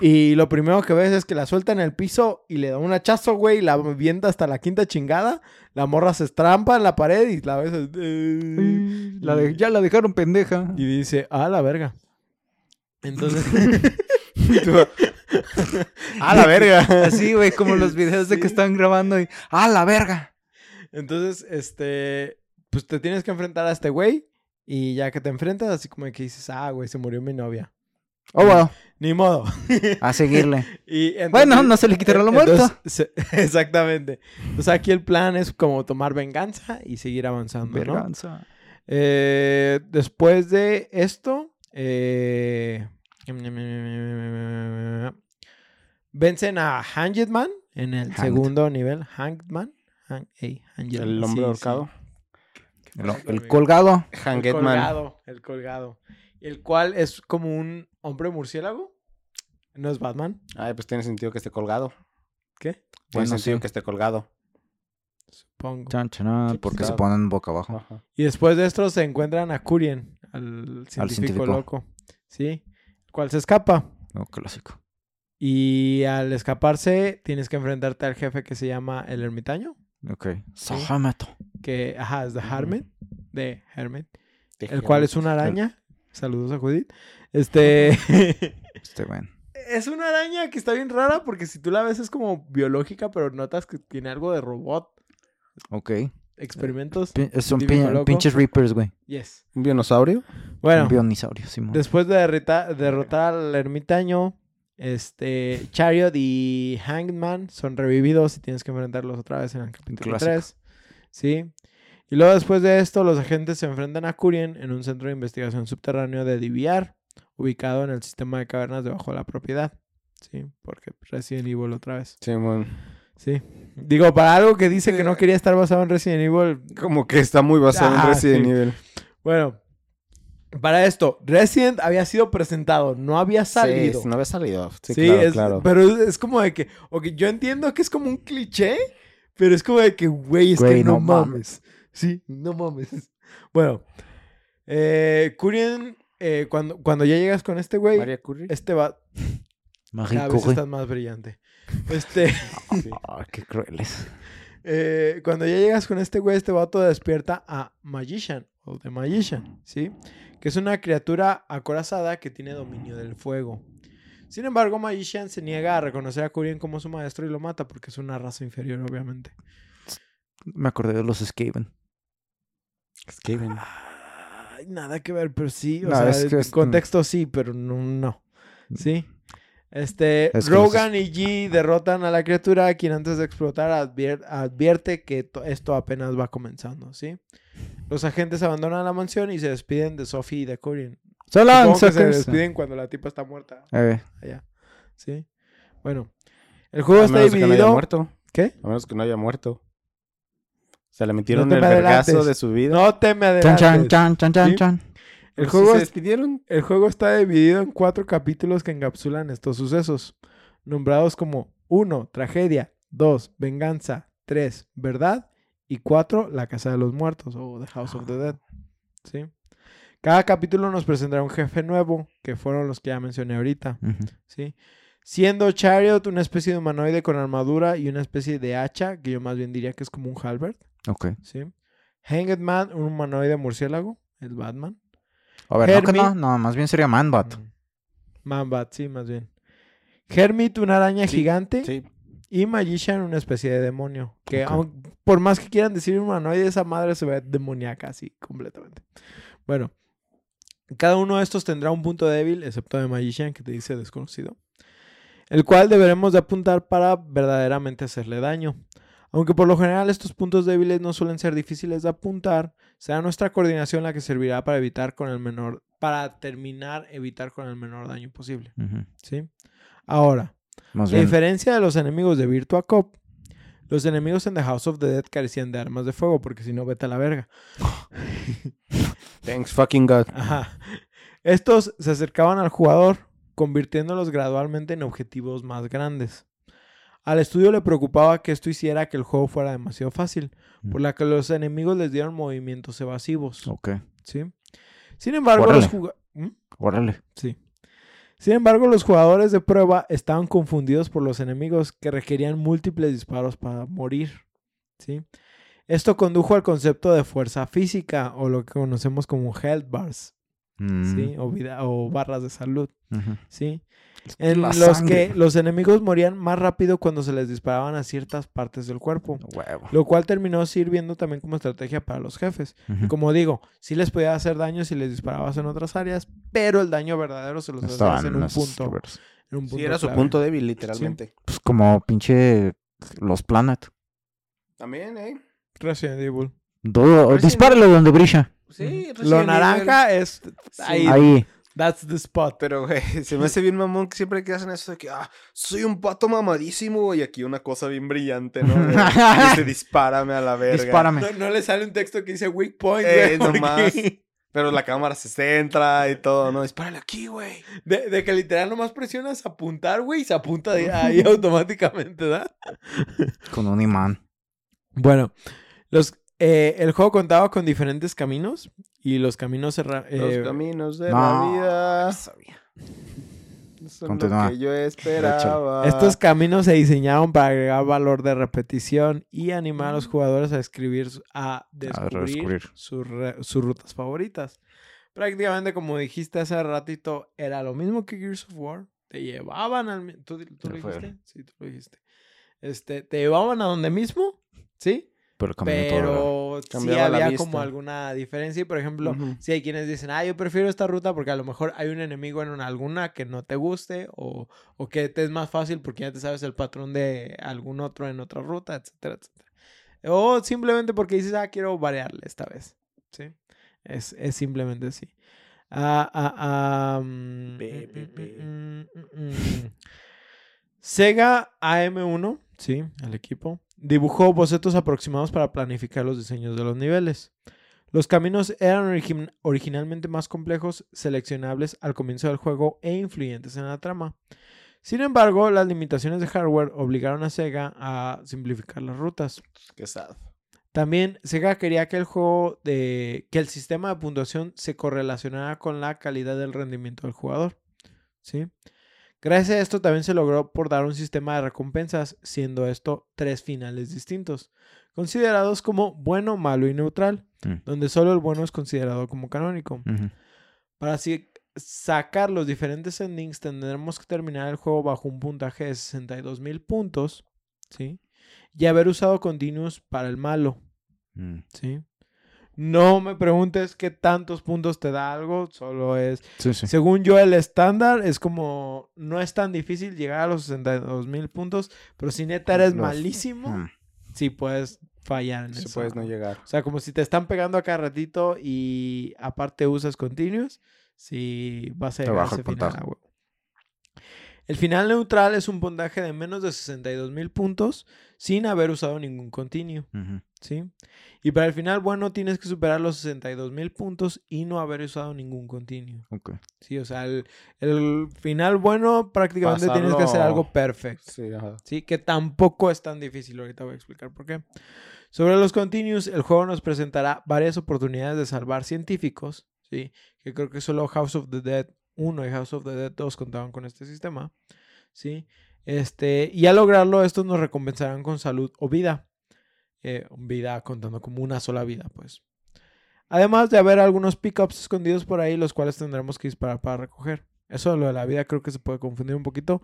y lo primero que ves es que la suelta en el piso y le da un hachazo, güey, y la vienta hasta la quinta chingada. La morra se estrampa en la pared y la ves... eh, La de- ya la dejaron pendeja. Y dice, ah, la verga. Entonces... ¡A la verga! Así, güey, como los videos de que están grabando y. ¡Ah, la verga! Entonces, este... Pues te tienes que enfrentar a este güey. Y ya que te enfrentas, así como que dices, ah, güey, se murió mi novia. Oh, bueno. Ni modo. A seguirle. Y entonces- Bueno, no se le quitará lo Entonces, muerto. se- exactamente. Entonces aquí el plan es como tomar venganza y seguir avanzando, ¿no? Verganza. Eh, después de esto, eh, vencen a Hangedman en el Hanged. segundo nivel. Hangedman. Hang- ey, Hangedman, El hombre sí, ahorcado. sí. El, el colgado. El Hangetman. colgado. El colgado. El cual es como un hombre murciélago. No es Batman. Ay, pues tiene sentido que esté colgado. ¿Qué? Tiene Bueno, sentido sí. que esté colgado. Supongo. Chan, chan, ah, Sí, porque se ponen boca abajo. Ajá. Y después de esto se encuentran a Curien, al científico, científico. loco. ¿Sí? El cual se escapa. No, clásico. Y al escaparse, tienes que enfrentarte al jefe que se llama el ermitaño. Ok. Sahameto. Que, ajá, es de. Hermit. De Hermit. El cual es una araña. Saludos a Judith. Este. Este, bueno. es una araña que está bien rara porque si tú la ves es como biológica, pero notas que tiene algo de robot. Ok. Experimentos. Son Científico pi- loco. pinches Reapers, güey. Yes. ¿Un dinosaurio? Bueno. Un bionisaurio, Simón. Después de derrotar al ermitaño, este Chariot y Hangman son revividos y tienes que enfrentarlos otra vez en el capítulo Clásico. 3. ¿Sí? Y luego después de esto, los agentes se enfrentan a Curien en un centro de investigación subterráneo de DVR, ubicado en el sistema de cavernas debajo de la propiedad. Sí, porque Resident Evil otra vez. Sí, mon. Sí. Digo, para algo que dice que no quería estar basado en Resident Evil, Como que está muy basado Ah, en Resident sí. Evil. bueno. Para esto, Resident había sido presentado, no había salido. Sí, no había salido. Sí, Sí, claro, es- claro. pero es, es como de que, ok, yo entiendo que es como un cliché, pero es como de que, güey, es Güey, que no, no mames. mames. Sí, no mames. Bueno, eh, Curien, eh, cuando, cuando ya llegas con este güey, María Curry. este va, Marie cada vez Curie. estás más brillante. Este. Ah, qué crueles. eh, cuando ya llegas con este güey, este vato despierta a Magician, o The Magician, ¿sí? Que es una criatura acorazada que tiene dominio del fuego. Sin embargo, Magician se niega a reconocer a Curien como su maestro y lo mata porque es una raza inferior, obviamente. Me acordé de los Skaven. Skaven. Ay, nada que ver, pero sí. O No, sea, es que en es- contexto sí, pero no. no. Sí. Este, Es que Rogan y G derrotan a la criatura, quien antes de explotar advier- advierte que to- esto apenas va comenzando, ¿sí? Los agentes abandonan la mansión y se despiden de Sophie y de Corin. Supongo que se despiden cuando la tipa está muerta Eh, allá, ¿sí? Bueno, el juego A está menos que no haya dividido... muerto. ¿Qué? A menos que no haya muerto. Se le metieron te el vergazo de su vida. No te me Chan, adelantes. chan, chan, chan, ¿Sí? chan. El Pues, juego ¿Se es- despidieron? El juego está dividido en cuatro capítulos que encapsulan estos sucesos, nombrados como 1. Tragedia, 2. Venganza. 3. Verdad. Y 4. La Casa de los Muertos o The House of the Dead. ¿Sí? Cada capítulo nos presentará un jefe nuevo, que fueron los que ya mencioné ahorita. ¿sí? Siendo Chariot una especie de humanoide con armadura y una especie de hacha, que yo más bien diría que es como un halberd, Ok. ¿sí? Hanged Man, un humanoide murciélago, el Batman. A ver, no, que no, no, más bien sería Manbat. Mm. Man-Bat, sí, más bien. Hermit, una araña Sí, gigante. Sí. Y Magician, una especie de demonio. Que aun- por más que quieran decir humanoide, esa madre se ve demoníaca así, completamente. Bueno, cada uno de estos tendrá un punto débil, excepto de Magician, que te dice desconocido. El cual deberemos de apuntar para verdaderamente hacerle daño. Aunque por lo general estos puntos débiles no suelen ser difíciles de apuntar, será nuestra coordinación la que servirá para evitar con el menor, para terminar evitar con el menor daño posible. ¿Sí? Ahora, Más a bien. diferencia de los enemigos de Virtua Cop, los enemigos en The House of the Dead carecían de armas de fuego, porque si no, vete a la verga. Thanks fucking God. Ajá. Estos se acercaban al jugador, convirtiéndolos gradualmente en objetivos más grandes. Al estudio le preocupaba que esto hiciera que el juego fuera demasiado fácil, por la que los enemigos les dieron movimientos evasivos. Ok. ¿sí? Sin embargo, Órale. los juga- ¿Mm? Órale. Sí. Sin embargo, los jugadores de prueba estaban confundidos por los enemigos que requerían múltiples disparos para morir. ¿sí? Esto condujo al concepto de fuerza física o lo que conocemos como health bars Mm. ¿sí? o, vida- o barras de salud. ¿sí? En La los sangre. que los enemigos morían más rápido cuando se les disparaban a ciertas partes del cuerpo. Huevo. Lo cual terminó sirviendo también como estrategia para los jefes. Ujú. Como digo, sí les podía hacer daño si les disparabas en otras áreas, pero el daño verdadero se los hacías en un punto. lugares. en un Sí, punto era su clave. punto débil, literalmente. Pues como pinche los Planet. También, ¿eh? Resident Evil. Resident dispárale donde brilla. Sí, Lo naranja es ahí. Ahí. That's the spot. Pero, güey, se me hace bien mamón que siempre que hacen eso de que, ah, soy un pato mamadísimo y aquí una cosa bien brillante, ¿no? Dice, dispárame a la verga. Dispárame. No, no le sale un texto que dice weak point, Eh, güey, nomás. porque- Pero la cámara se centra y todo, ¿no? Dispárale aquí, güey. De, de que literal nomás presionas apuntar, güey, y se apunta de ahí automáticamente, ¿verdad? Con un imán. Bueno, los, eh, el juego contaba con diferentes caminos y los caminos cerra- eh, Los caminos de no. la vida son Continúa. lo que yo esperaba. Estos caminos se diseñaron para agregar valor de repetición y animar a los jugadores a escribir, a descubrir, sus rutas favoritas. Prácticamente, como dijiste hace ratito, era lo mismo que Gears of War. Te llevaban al... ¿Tú, tú lo dijiste? Sí, tú lo dijiste. Este, te llevaban a donde mismo, ¿sí? Pero el era- sí había vista. como alguna diferencia. Y por ejemplo, si hay quienes dicen, ah, yo prefiero esta ruta porque a lo mejor hay un enemigo en una- alguna que no te guste o, o que te es más fácil porque ya te sabes el patrón de algún otro en otra ruta, etcétera, etcétera. O simplemente porque dices, ah, quiero variarle esta vez. ¿Sí? Es, es simplemente así. Ah, ah, ah, mm, mm, mm, mm, mm. Sega AM1, sí, el equipo, dibujó bocetos aproximados para planificar los diseños de los niveles. Los caminos eran origi- originalmente más complejos, seleccionables al comienzo del juego e influyentes en la trama. Sin embargo, las limitaciones de hardware obligaron a Sega a simplificar las rutas. Qué sad. También Sega quería que el juego de que el sistema de puntuación se correlacionara con la calidad del rendimiento del jugador, ¿sí? Gracias a esto también se logró por dar un sistema de recompensas, siendo esto tres finales distintos, considerados como bueno, malo y neutral, Mm. donde solo el bueno es considerado como canónico. Para así sacar los diferentes endings tendremos que terminar el juego bajo un puntaje de 62 mil puntos, ¿sí? Y haber usado continuos para el malo, Mm. ¿sí? No me preguntes qué tantos puntos te da algo, solo es... Sí, sí. Según yo, el estándar es como... No es tan difícil llegar a los 62 mil puntos, pero si neta eres Los- malísimo, Mm. sí puedes fallar en Si eso. puedes no llegar. O sea, como si te están pegando a cada ratito y aparte usas continuos, si vas a Te llegar a baja ese el final. puntaje. a huevo. El final neutral es un puntaje de menos de 62 mil puntos sin haber usado ningún continuo. Ujú. ¿Sí? Y para el final bueno tienes que superar los 62 mil puntos y no haber usado ningún continuo. Ok. Sí, o sea, el, el final bueno prácticamente tienes que hacer algo perfecto. Sí, ajá. Sí, que tampoco es tan difícil. Ahorita voy a explicar por qué. Sobre los continues, el juego nos presentará varias oportunidades de salvar científicos. Sí, que creo que solo House of the Dead 1 y House of the Dead 2 contaban con este sistema. Sí, este, y al lograrlo, estos nos recompensarán con salud o vida. Eh, vida contando como una sola vida, pues. Además de haber algunos pickups escondidos por ahí, los cuales tendremos que disparar para recoger. Eso de lo de la vida creo que se puede confundir un poquito.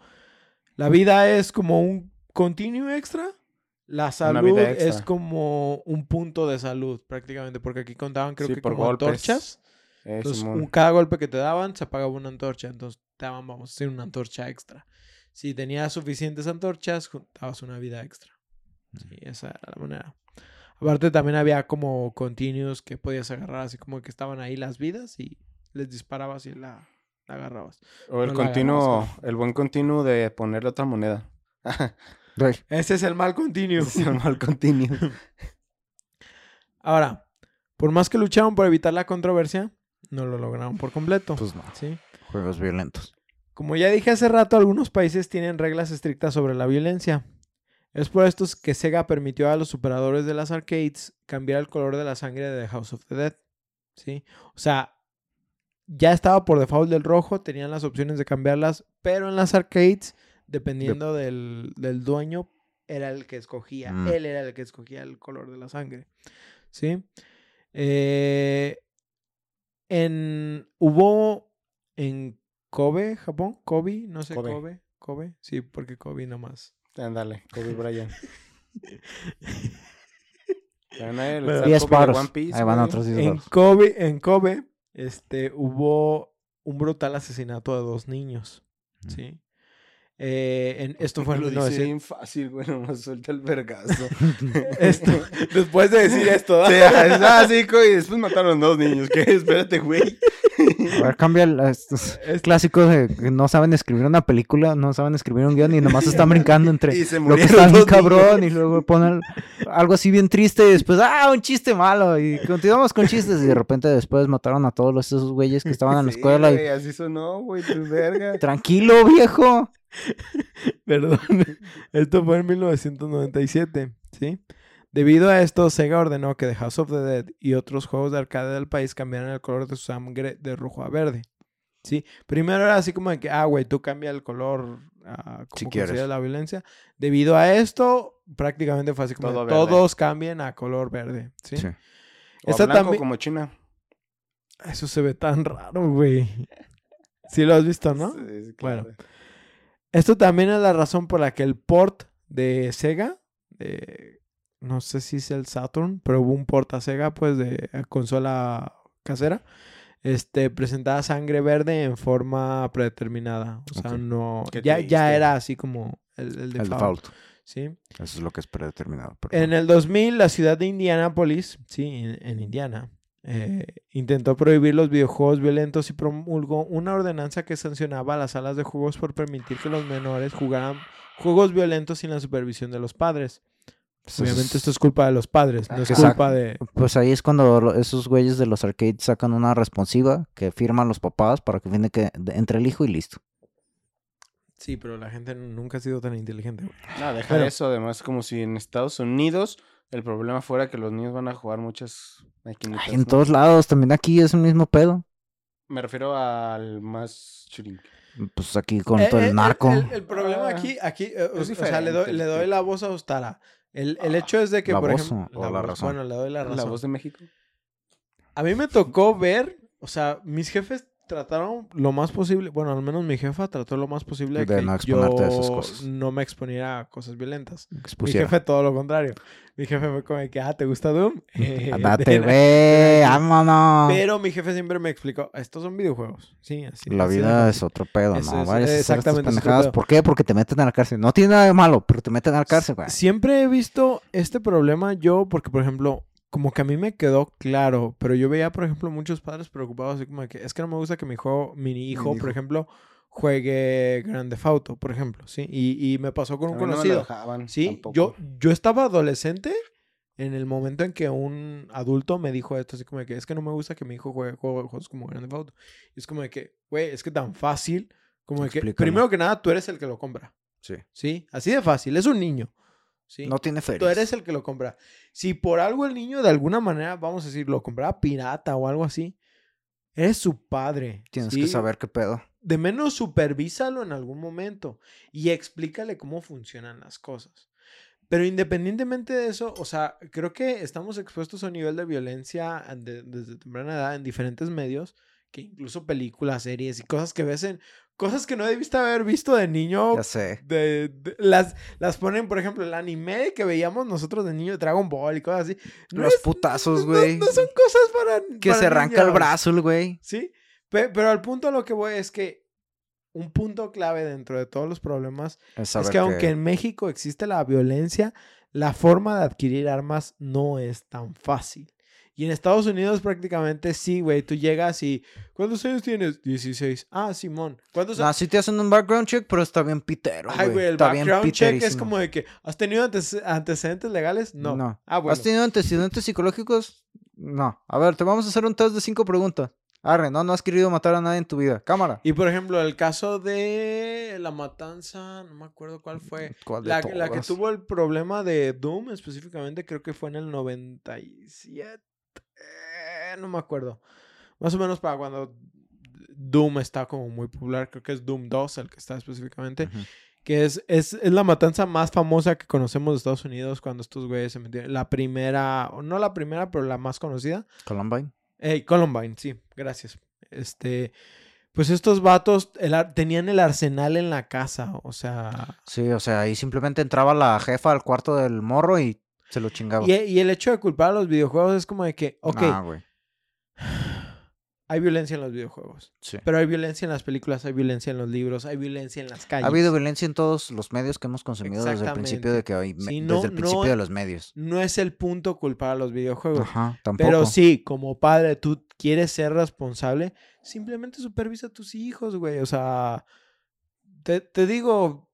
La vida es como un continuo extra. La salud extra. es como un punto de salud, prácticamente, porque aquí contaban creo Sí, que por como golpes. antorchas. Eh, Entonces, un- cada golpe que te daban, se apagaba una antorcha. Entonces, te daban, vamos a decir, una antorcha extra. Si tenías suficientes antorchas, juntabas una vida extra. Sí, esa era la manera. Aparte, también había como continuos que podías agarrar, así como que estaban ahí las vidas y les disparabas y la, la agarrabas. O el no continuo, agarrabas, el buen continuo de ponerle otra moneda. Ese es el mal continuo. Ese es el mal continuo. Ahora, por más que lucharon por evitar la controversia, no lo lograron por completo. Pues no. ¿sí? Juegos violentos. Como ya dije hace rato, algunos países tienen reglas estrictas sobre la violencia. Es por esto que Sega permitió a los operadores de las arcades cambiar el color de la sangre de House of the Dead. ¿Sí? O sea, ya estaba por default del rojo, tenían las opciones de cambiarlas, pero en las arcades, dependiendo del, del dueño, era el que escogía. Mm. Él era el que escogía el color de la sangre. ¿Sí? Eh, en, hubo en Kobe, Japón, Kobe, no sé, Kobe. Kobe, Kobe, sí, porque Kobe nomás. Ándale, Kobe Bryant. También hay el Bueno, está 10 Kobe de paros. One Piece, Ahí van güey. otros 10 En paros. Kobe, en Kobe, este, hubo un brutal asesinato de dos niños, Mm. ¿sí? Eh, en- esto fue en Lo dice 1900. bien fácil, güey, nomás suelta el vergazo. Esto, después de decir esto, Sí, ¿verdad? ah, sí, güey, y después mataron dos niños. ¿Qué? Espérate, güey. A ver, cambia estos clásicos de que no saben escribir una película, no saben escribir un guion y nomás están brincando entre Y se lo que está bien cabrón y luego ponen algo así bien triste y después, ah, un chiste malo y continuamos con chistes y de repente después mataron a todos los- esos güeyes que estaban en la escuela y así sonó, güey, tu verga. tranquilo viejo. Perdón. Esto fue en 1997, ¿sí? Debido a esto, Sega ordenó que The House of the Dead y otros juegos de arcade del país cambiaran el color de su sangre de rojo a verde. ¿Sí? Primero era así como de que, ah, güey, tú cambia el color ah, como Si quieres. la violencia. Debido a esto, prácticamente fue así como Todo de, todos cambien a color verde. ¿sí? Sí. O Esta blanco también- como China. Eso se ve tan raro, güey. Sí lo has visto, ¿no? Sí, sí, Bueno. claro. Esto también es la razón por la que el port de Sega, de, no sé si es el Saturn, pero hubo un port a Sega, pues, de consola casera, este, presentaba sangre verde en forma predeterminada. O sea, no, ya, ya era así como el, el El default, default. ¿sí? Eso es lo que es predeterminado. En el 2000, la ciudad de Indianápolis, sí, en, en Indiana, eh, intentó prohibir los videojuegos violentos y promulgó una ordenanza que sancionaba a las salas de juegos por permitir que los menores jugaran juegos violentos sin la supervisión de los padres. Pues Obviamente eso es- esto es culpa de los padres, no es culpa de... Pues ahí es cuando esos güeyes de los arcades sacan una responsiva que firman los papás para que viene que entre el hijo y listo. Sí, pero la gente nunca ha sido tan inteligente. güey. No, deja Bueno. eso. Además, como si en Estados Unidos el problema fuera que los niños van a jugar muchas maquinitas. Ay, en ¿no? todos lados, también aquí es el mismo pedo. Me refiero al más churink. Pues aquí con Eh, todo eh, el narco. El, el problema Ah, aquí, aquí eh, o, o sea, le doy, le el doy la voz a Ostara. El, el hecho es de que, ¿La por voz ejemplo... o- la voz, razón? Bueno, le doy la razón. La voz de México. A mí me tocó ver, o sea, mis jefes trataron lo más posible, bueno, al menos mi jefa trató lo más posible De que no exponerte a esas yo cosas. no me exponiera a cosas violentas. Mi jefe todo lo contrario. Mi jefe fue como de que, ah, ¿te gusta Doom? Eh, de- güey, vámonos. Pero mi jefe siempre me explicó, estos son videojuegos. Sí, así. La así vida es otro pedo, ¿no? es- Vayas exactamente, pendejadas. ¿Por qué? Porque te meten a la cárcel. No tiene nada de malo, pero te meten a la cárcel, güey. Siempre he visto este problema yo, porque por ejemplo, como que a mí me quedó claro, pero yo veía, por ejemplo, muchos padres preocupados así como de que es que no me gusta que mi hijo, mi hijo, hijo. por ejemplo, juegue Grand Theft Auto, por ejemplo, ¿sí? Y, y me pasó con un mí no conocido. dejaban sí, tampoco. yo, yo estaba adolescente en el momento en que un adulto me dijo esto, así como de que es que no me gusta que mi hijo juegue juego- juegos como Grand Theft Auto. Y es como de que, güey, es que tan fácil, como de que, primero que nada, tú eres el que lo compra, Sí. ¿sí? Así de fácil, es un niño, ¿sí? No tiene fe. Tú eres el que lo compra. Si por algo el niño de alguna manera, vamos a decir, lo compraba pirata o algo así, eres su padre. Tienes ¿sí? que saber qué pedo. De menos supervísalo en algún momento y explícale cómo funcionan las cosas. Pero independientemente de eso, o sea, creo que estamos expuestos a un nivel de violencia de- desde temprana edad en diferentes medios, que incluso películas, series y cosas que ves en cosas que no debiste haber visto de niño Ya sé. de, de- las, las ponen, por ejemplo, el anime que veíamos nosotros de niño, Dragon Ball y cosas así. No Los es- putazos, güey. No, son cosas para. Que para se arranca el brazo el güey. Sí. Pe- Pero, al punto a lo que voy es que un punto clave dentro de todos los problemas Es, que aunque en México existe la violencia, la forma de adquirir armas no es tan fácil. Y en Estados Unidos prácticamente sí, güey. Tú llegas y... ¿Cuántos años tienes? 16. Ah, Simón. ¿Cuántos No, sí te hacen un background check, pero está bien pitero, Ay, güey, el Está bien background check es como de que, ¿has tenido antecedentes legales? No. No. Ah, bueno. ¿Has tenido antecedentes psicológicos? No. A ver, te vamos a hacer un test de cinco preguntas. Arre, no, no has querido matar a nadie en tu vida. Cámara. Y por ejemplo, el caso de la matanza, no me acuerdo cuál fue. ¿Cuál de La, que- la que tuvo el problema de Doom específicamente, creo que fue en el 97. Eh, no me acuerdo. Más o menos para cuando Doom está como muy popular. Creo que es Doom 2 el que está específicamente. Que es, es, es la matanza más famosa que conocemos de Estados Unidos cuando estos güeyes se metieron. La primera, o no la primera, pero la más conocida. Columbine. Hey, Columbine, sí, gracias. Este, pues estos vatos el tenían el arsenal en la casa, o sea, Sí, o sea, ahí simplemente entraba la jefa al cuarto del morro y se lo chingaba. y, y el hecho de culpar a los videojuegos es como de que, ok, hay violencia en los videojuegos, Sí. pero hay violencia en las películas, hay violencia en los libros, hay violencia en las calles. Ha habido violencia en todos los medios que hemos consumido desde el principio de que Sí, no- desde el principio no- de los medios. No es el punto culpar a los videojuegos. Ajá, tampoco. Pero sí, como padre, tú quieres ser responsable, simplemente supervisa a tus hijos, güey. O sea, te, te digo,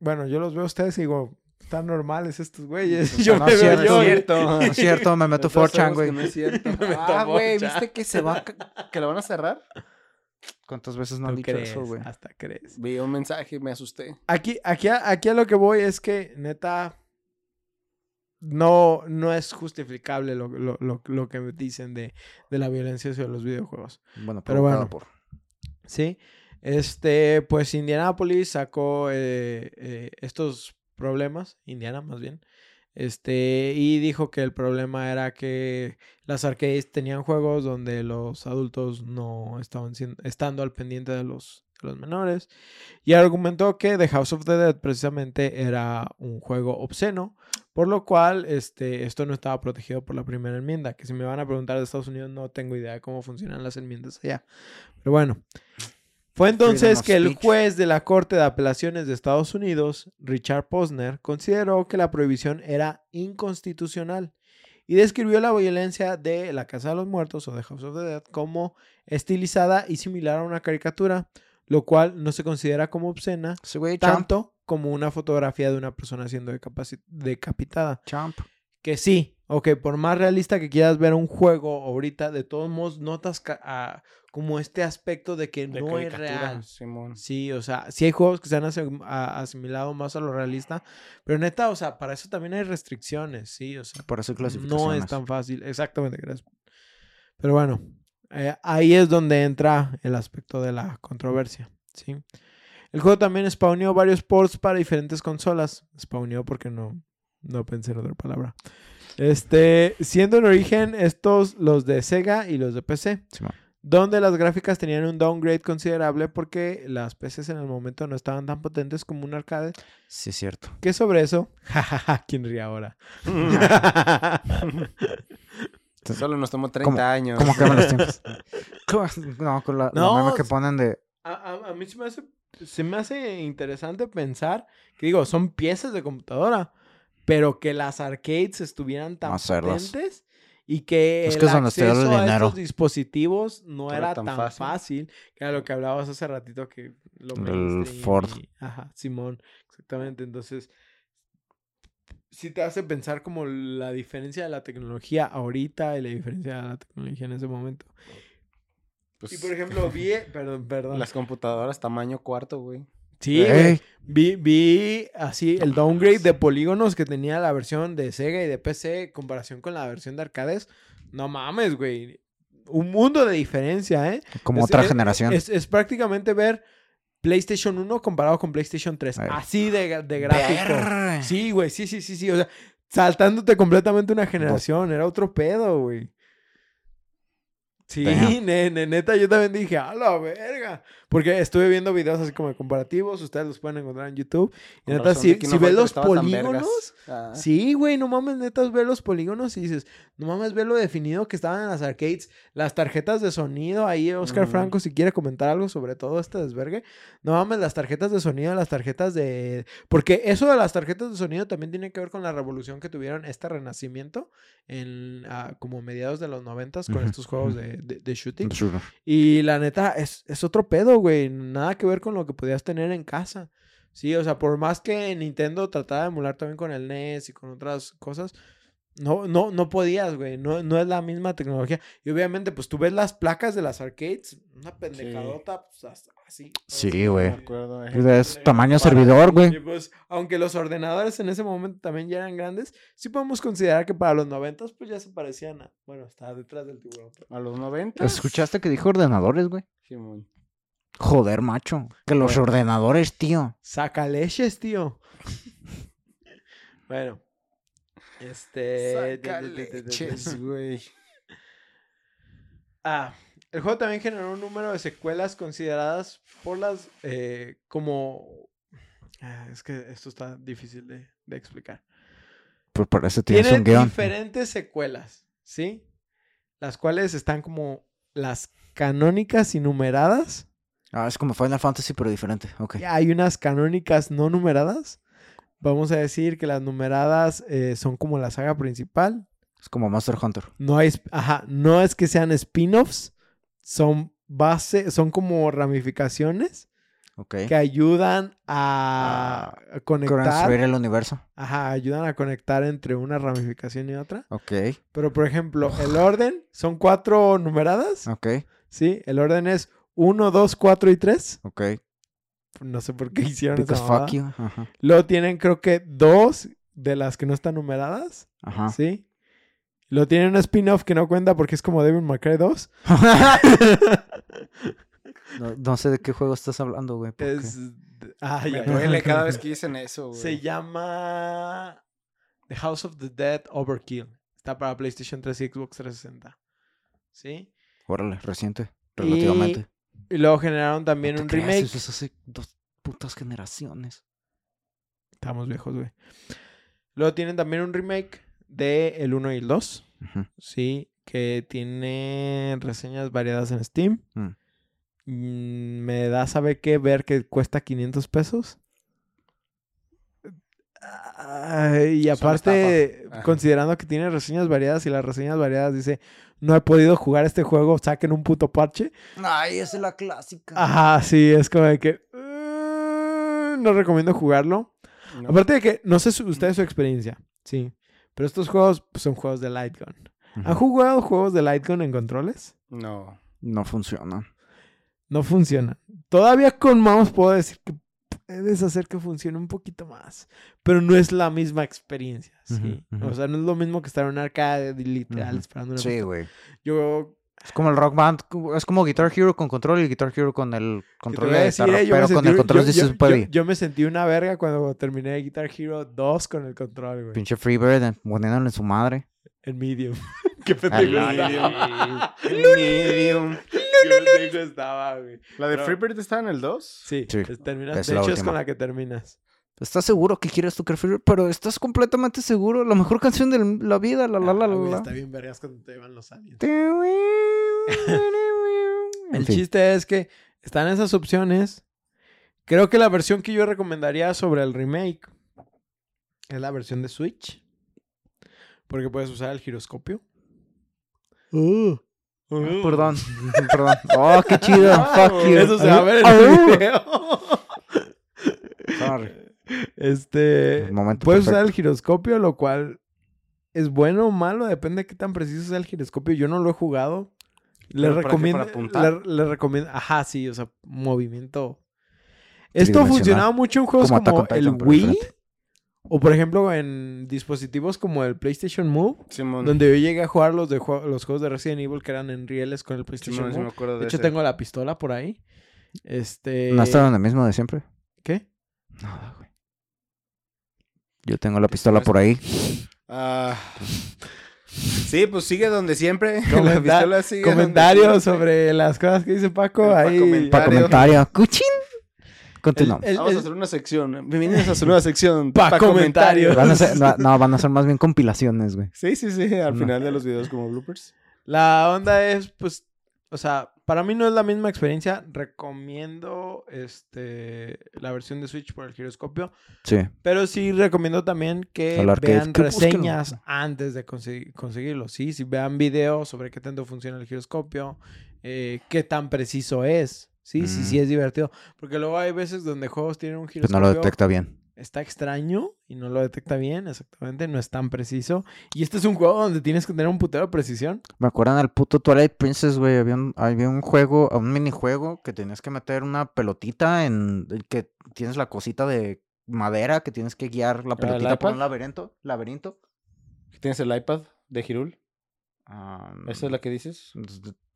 bueno, yo los veo a ustedes y digo, están normales estos güeyes. Yo no me es veo cierto, yo. no es cierto, no es cierto, me meto Todos 4chan, sabemos güey. No es cierto. Me ah, güey, 4chan. ¿viste que se va? ¿Que lo van a cerrar? ¿Cuántas veces no han dicho crees, eso, güey? hasta crees. Vi un mensaje y me asusté. Aquí, aquí, a- aquí a lo que voy es que, neta, no, no es justificable lo, lo, lo, lo que dicen de, de la violencia hacia los videojuegos. Bueno, Pero bueno. por... Sí, este, pues Indianapolis sacó eh, eh, estos problemas, Indiana más bien, este, y dijo que el problema era que las arcades tenían juegos donde los adultos no estaban siendo- estando al pendiente de los, menores, y argumentó que The House of the Dead precisamente era un juego obsceno, por lo cual este, esto no estaba protegido por la primera enmienda, que si me van a preguntar de Estados Unidos no tengo idea de cómo funcionan las enmiendas allá. Pero bueno, fue entonces que el juez de la Corte de Apelaciones de Estados Unidos, Richard Posner, consideró que la prohibición era inconstitucional y describió la violencia de La Casa de los Muertos o de House of the Dead como estilizada y similar a una caricatura, lo cual no se considera como obscena, tanto como una fotografía de una persona siendo decapitada. Champ. Que sí, ok, por más realista que quieras ver un juego ahorita, de todos modos notas ah, como este aspecto de que De no es real. Simón. Sí, o sea, sí hay juegos que se han asimilado más a lo realista, pero neta, o sea, para eso también hay restricciones, sí, o sea, Por eso no es tan fácil, exactamente, gracias. Pero bueno, eh, ahí es donde entra el aspecto de la controversia, ¿sí? El juego también spawneó varios ports para diferentes consolas. Spawneó porque no, no pensé en otra palabra. Este, siendo en origen estos los de Sega y los de PC, Simón. Donde las gráficas tenían un downgrade considerable porque las PCs en el momento no estaban tan potentes como un arcade. Sí, es cierto. Que sobre eso, jajaja, ¿quién ríe ahora? Solo nos tomó 30 ¿Cómo- años. ¿Cómo queman los tiempos? No, con la, la No, meme que ponen de... A, a- a mí se me, hace, se me hace interesante pensar que, digo, son piezas de computadora, pero que las arcades estuvieran tan potentes y que Es el que es está el acceso a dinero. estos dispositivos no No era, era tan, tan fácil. fácil. que era lo que hablabas hace ratito que lo El Ford. y- ajá, Simón, exactamente. Entonces, sí te hace pensar como la diferencia de la tecnología ahorita y la diferencia de la tecnología en ese momento. Pues, Y por ejemplo, vi, perdón, perdón. las computadoras tamaño cuarto, güey. Sí, güey. Ey, Vi, vi así el downgrade de polígonos que tenía la versión de Sega y de PC en comparación con la versión de arcades. No mames, güey. Un mundo de diferencia, ¿eh? como Es- otra es- generación. Es, es prácticamente ver PlayStation 1 comparado con PlayStation 3. Ay. Así de, de gráfico. Sí, güey, sí, sí, sí, sí. O sea, saltándote completamente una generación. Era otro pedo, güey. Sí, ne- ne- neta, yo también dije, a la verga. Porque estuve viendo videos así como de comparativos, ustedes los pueden encontrar en YouTube. Y Con neta, razón, si, no si ves los polígonos, Ah. Sí, güey, no mames, netas, ve los polígonos y dices, no mames, ve lo definido que estaban en las arcades, las tarjetas de sonido, ahí Oscar. Franco, si quiere comentar algo sobre todo este desvergue, no mames, las tarjetas de sonido, las tarjetas de... Porque eso de las tarjetas de sonido también tiene que ver con la revolución que tuvieron este renacimiento en ah, como mediados de los noventas con estos juegos ujú. De, de- de shooting. Y la neta, es, es otro pedo, güey. Nada que ver con lo que podías tener en casa. Sí, o sea, por más que Nintendo trataba de emular también con el NES y con otras cosas, no, no, no podías, güey. No, no es la misma tecnología. Y obviamente, pues tú ves las placas de las arcades, una pendejadota, pues as- así. Sí, güey. Acuerdo, eh. Es tamaño Para- servidor, güey. pues, aunque los ordenadores en ese momento también ya eran grandes, sí podemos considerar que para los noventas, pues ya se parecían a. Bueno, está detrás del tiburón. pero- A los 90. ¿Escuchaste que dijo ordenadores, güey? Simón. Joder, macho. Que los Bueno. ordenadores, tío. Saca leches, tío. bueno. Este. Leches, güey. Ah, el juego también generó un número de secuelas consideradas por las. eh, como. Ah, es que esto está difícil de, de explicar. Pues por eso tienes Tiene un guion. diferentes secuelas, ¿sí? Las cuales están como las canónicas y numeradas. Ah, es como Final Fantasy, pero diferente. Ok. Hay unas canónicas no numeradas. Vamos a decir que las numeradas eh, son como la saga principal. Es como Monster Hunter. No hay, ajá, no es que sean spin-offs, son base, son como ramificaciones que ayudan a conectar, Construir el universo. ajá, ayudan a conectar entre una ramificación y otra. Ok. Pero por ejemplo, el orden son cuatro numeradas, Ok. ¿sí? El orden es 1, 2, 4 y 3. Ok. No sé por qué hicieron Because esa fuck you. Ajá. Luego tienen creo que dos de las que no están numeradas, Ajá. ¿sí? Luego tienen un spin-off que no cuenta porque es como Devil May Cry 2. no, no sé de qué juego estás hablando, güey. Es... Ah, Me ya. duele cada vez que dicen eso, güey. Se llama The House of the Dead Overkill. Está para PlayStation 3 y Xbox 360. ¿Sí? Órale, reciente. Relativamente. Y luego generaron también No un creas, remake. Eso es hace dos putas generaciones. Estamos viejos, güey. Luego tienen también un remake de el 1 y el 2. Ujú. Sí, que tiene reseñas variadas en Steam. Mm. Mm, Me da, ¿sabe qué? Ver que cuesta 500 pesos. Ay, y aparte, considerando que tiene reseñas variadas y las reseñas variadas dice, no he podido jugar este juego, saquen un puto parche. Ay, esa es la clásica. Ajá, sí, es como de que "Uh, no recomiendo jugarlo. No. Aparte de que, no sé su- ustedes su experiencia, sí, pero estos juegos pues, son juegos de Light Gun. Ujú. ¿Han jugado juegos de Light Gun en controles? No. No funciona. No funciona. Todavía con mouse puedo decir que puedes hacer que funcione un poquito más, pero no es la misma experiencia. O sea, no es lo mismo que estar en un arcade literal Ujú. esperando una Sí, güey. Yo Es como el Rock Band. Es como Guitar Hero con control y Guitar Hero con el ¿qué te control de decir, guitarra. eh? Pero con sentí- el control yo- puede. yo- yo me sentí una verga cuando terminé Guitar Hero 2 con el control, güey. Pinche Freebird eh, poniéndole en su madre. En medium. Qué pendejo estaba. Medium. Qué pendejo estaba, güey. ¿La de No. Freebird está en el 2? Sí, Sí, es- terminas. es de la hecho, es última. con la que terminas. ¿Estás seguro que quieres tocar Freebird? Pero estás completamente seguro. La mejor canción de la vida. La la la Ah, la güey, la. Está bien vergas cuando te llevan los aliens. En El fin. chiste es que están esas opciones. Creo que la versión que yo recomendaría sobre el remake es la versión de Switch. Porque puedes usar el giroscopio. Uh. Uh. Perdón, perdón. Oh, qué chido. Fuck you. Eso se va a ver en el video. Sorry. Este. Momento Puedes usar el giroscopio, lo cual es bueno o malo, depende de qué tan preciso sea el giroscopio. Yo no lo he jugado. Le recomiendo. ¿Para apuntar? Le, le recomiendo. Ajá, sí, o sea, movimiento. Esto funcionaba mucho en juegos Como el Wii. diferente. O por ejemplo en dispositivos como el PlayStation Move. Simón. Donde yo llegué a jugar los, de los juegos de Resident Evil que eran en rieles con el PlayStation Simón, sí me Move. acuerdo de, De hecho, ese. tengo la pistola por ahí. Este. ¿No está el mismo de siempre? ¿Qué? Nada, güey. Yo tengo la pistola por ahí. Ah. Sí, pues sigue donde siempre. Comenta- La pistola sigue donde Comentarios siempre. sobre las cosas que dice Paco. Pa' ahí. Mario. comentario. ¡Cuchín! Continuamos. El- Vamos a hacer una sección. Bienvenidos a su nueva sección. Pa' pa' comentarios. Van a ser, no, no, van a ser más bien compilaciones, güey. Sí, sí, sí. Al No. final de los videos como bloopers. La onda es, pues, o sea, para mí no es la misma experiencia. Recomiendo este la versión de Switch por el giroscopio. Sí. Pero sí recomiendo también que vean que reseñas antes de consegui- conseguirlo. Sí, si vean videos sobre qué tanto funciona el giroscopio, eh, qué tan preciso es. Sí, sí, Mm. sí es divertido. Porque luego hay veces donde juegos tienen un Pues giroscopio. no lo detecta bien. Está extraño y no lo detecta bien, exactamente. No es tan preciso. Y este es un juego donde tienes que tener un putero de precisión. Me acuerdan al puto Twilight Princess, güey. Había un, había un juego, un minijuego que tenías que meter una pelotita en. que tienes la cosita de madera que tienes que guiar la pelotita por un laberinto. laberinto. ¿Tienes el iPad de Hirul? Ah, ¿Esa es la que dices?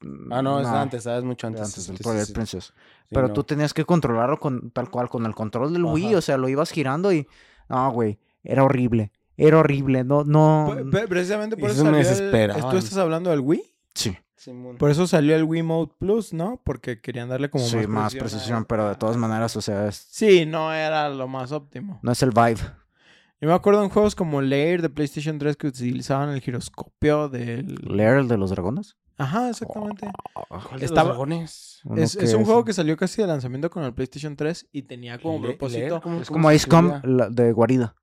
Mm, Ah, no, es antes, ¿sabes? Mucho de antes. antes del Sí, sí, Twilight sí. Princess. Sí, Pero no. tú tenías que controlarlo con tal cual, con el control del Wii, o sea, lo ibas girando y. No, güey. Era horrible. Era horrible. No, no. Pe- precisamente por eso eso me el-. ¿Tú estás hablando del Wii? Sí. Simón. Por eso salió el Wii Mode Plus, ¿no? Porque querían darle como sí, más, más precisión pero de todas maneras, o sea, es- Sí, no era lo más óptimo. no es el vibe. Yo me acuerdo en juegos como Lair de PlayStation 3 que utilizaban el giroscopio del... ¿Leer el de los dragones? Ajá, exactamente. ¿Cuál de los Estaba- dragones? Uno Es, que es un juego que salió casi de lanzamiento con el PlayStation 3 y tenía como Le- propósito leer, ¿cómo- Es cómo como se Icecom escribía? la- de guarida.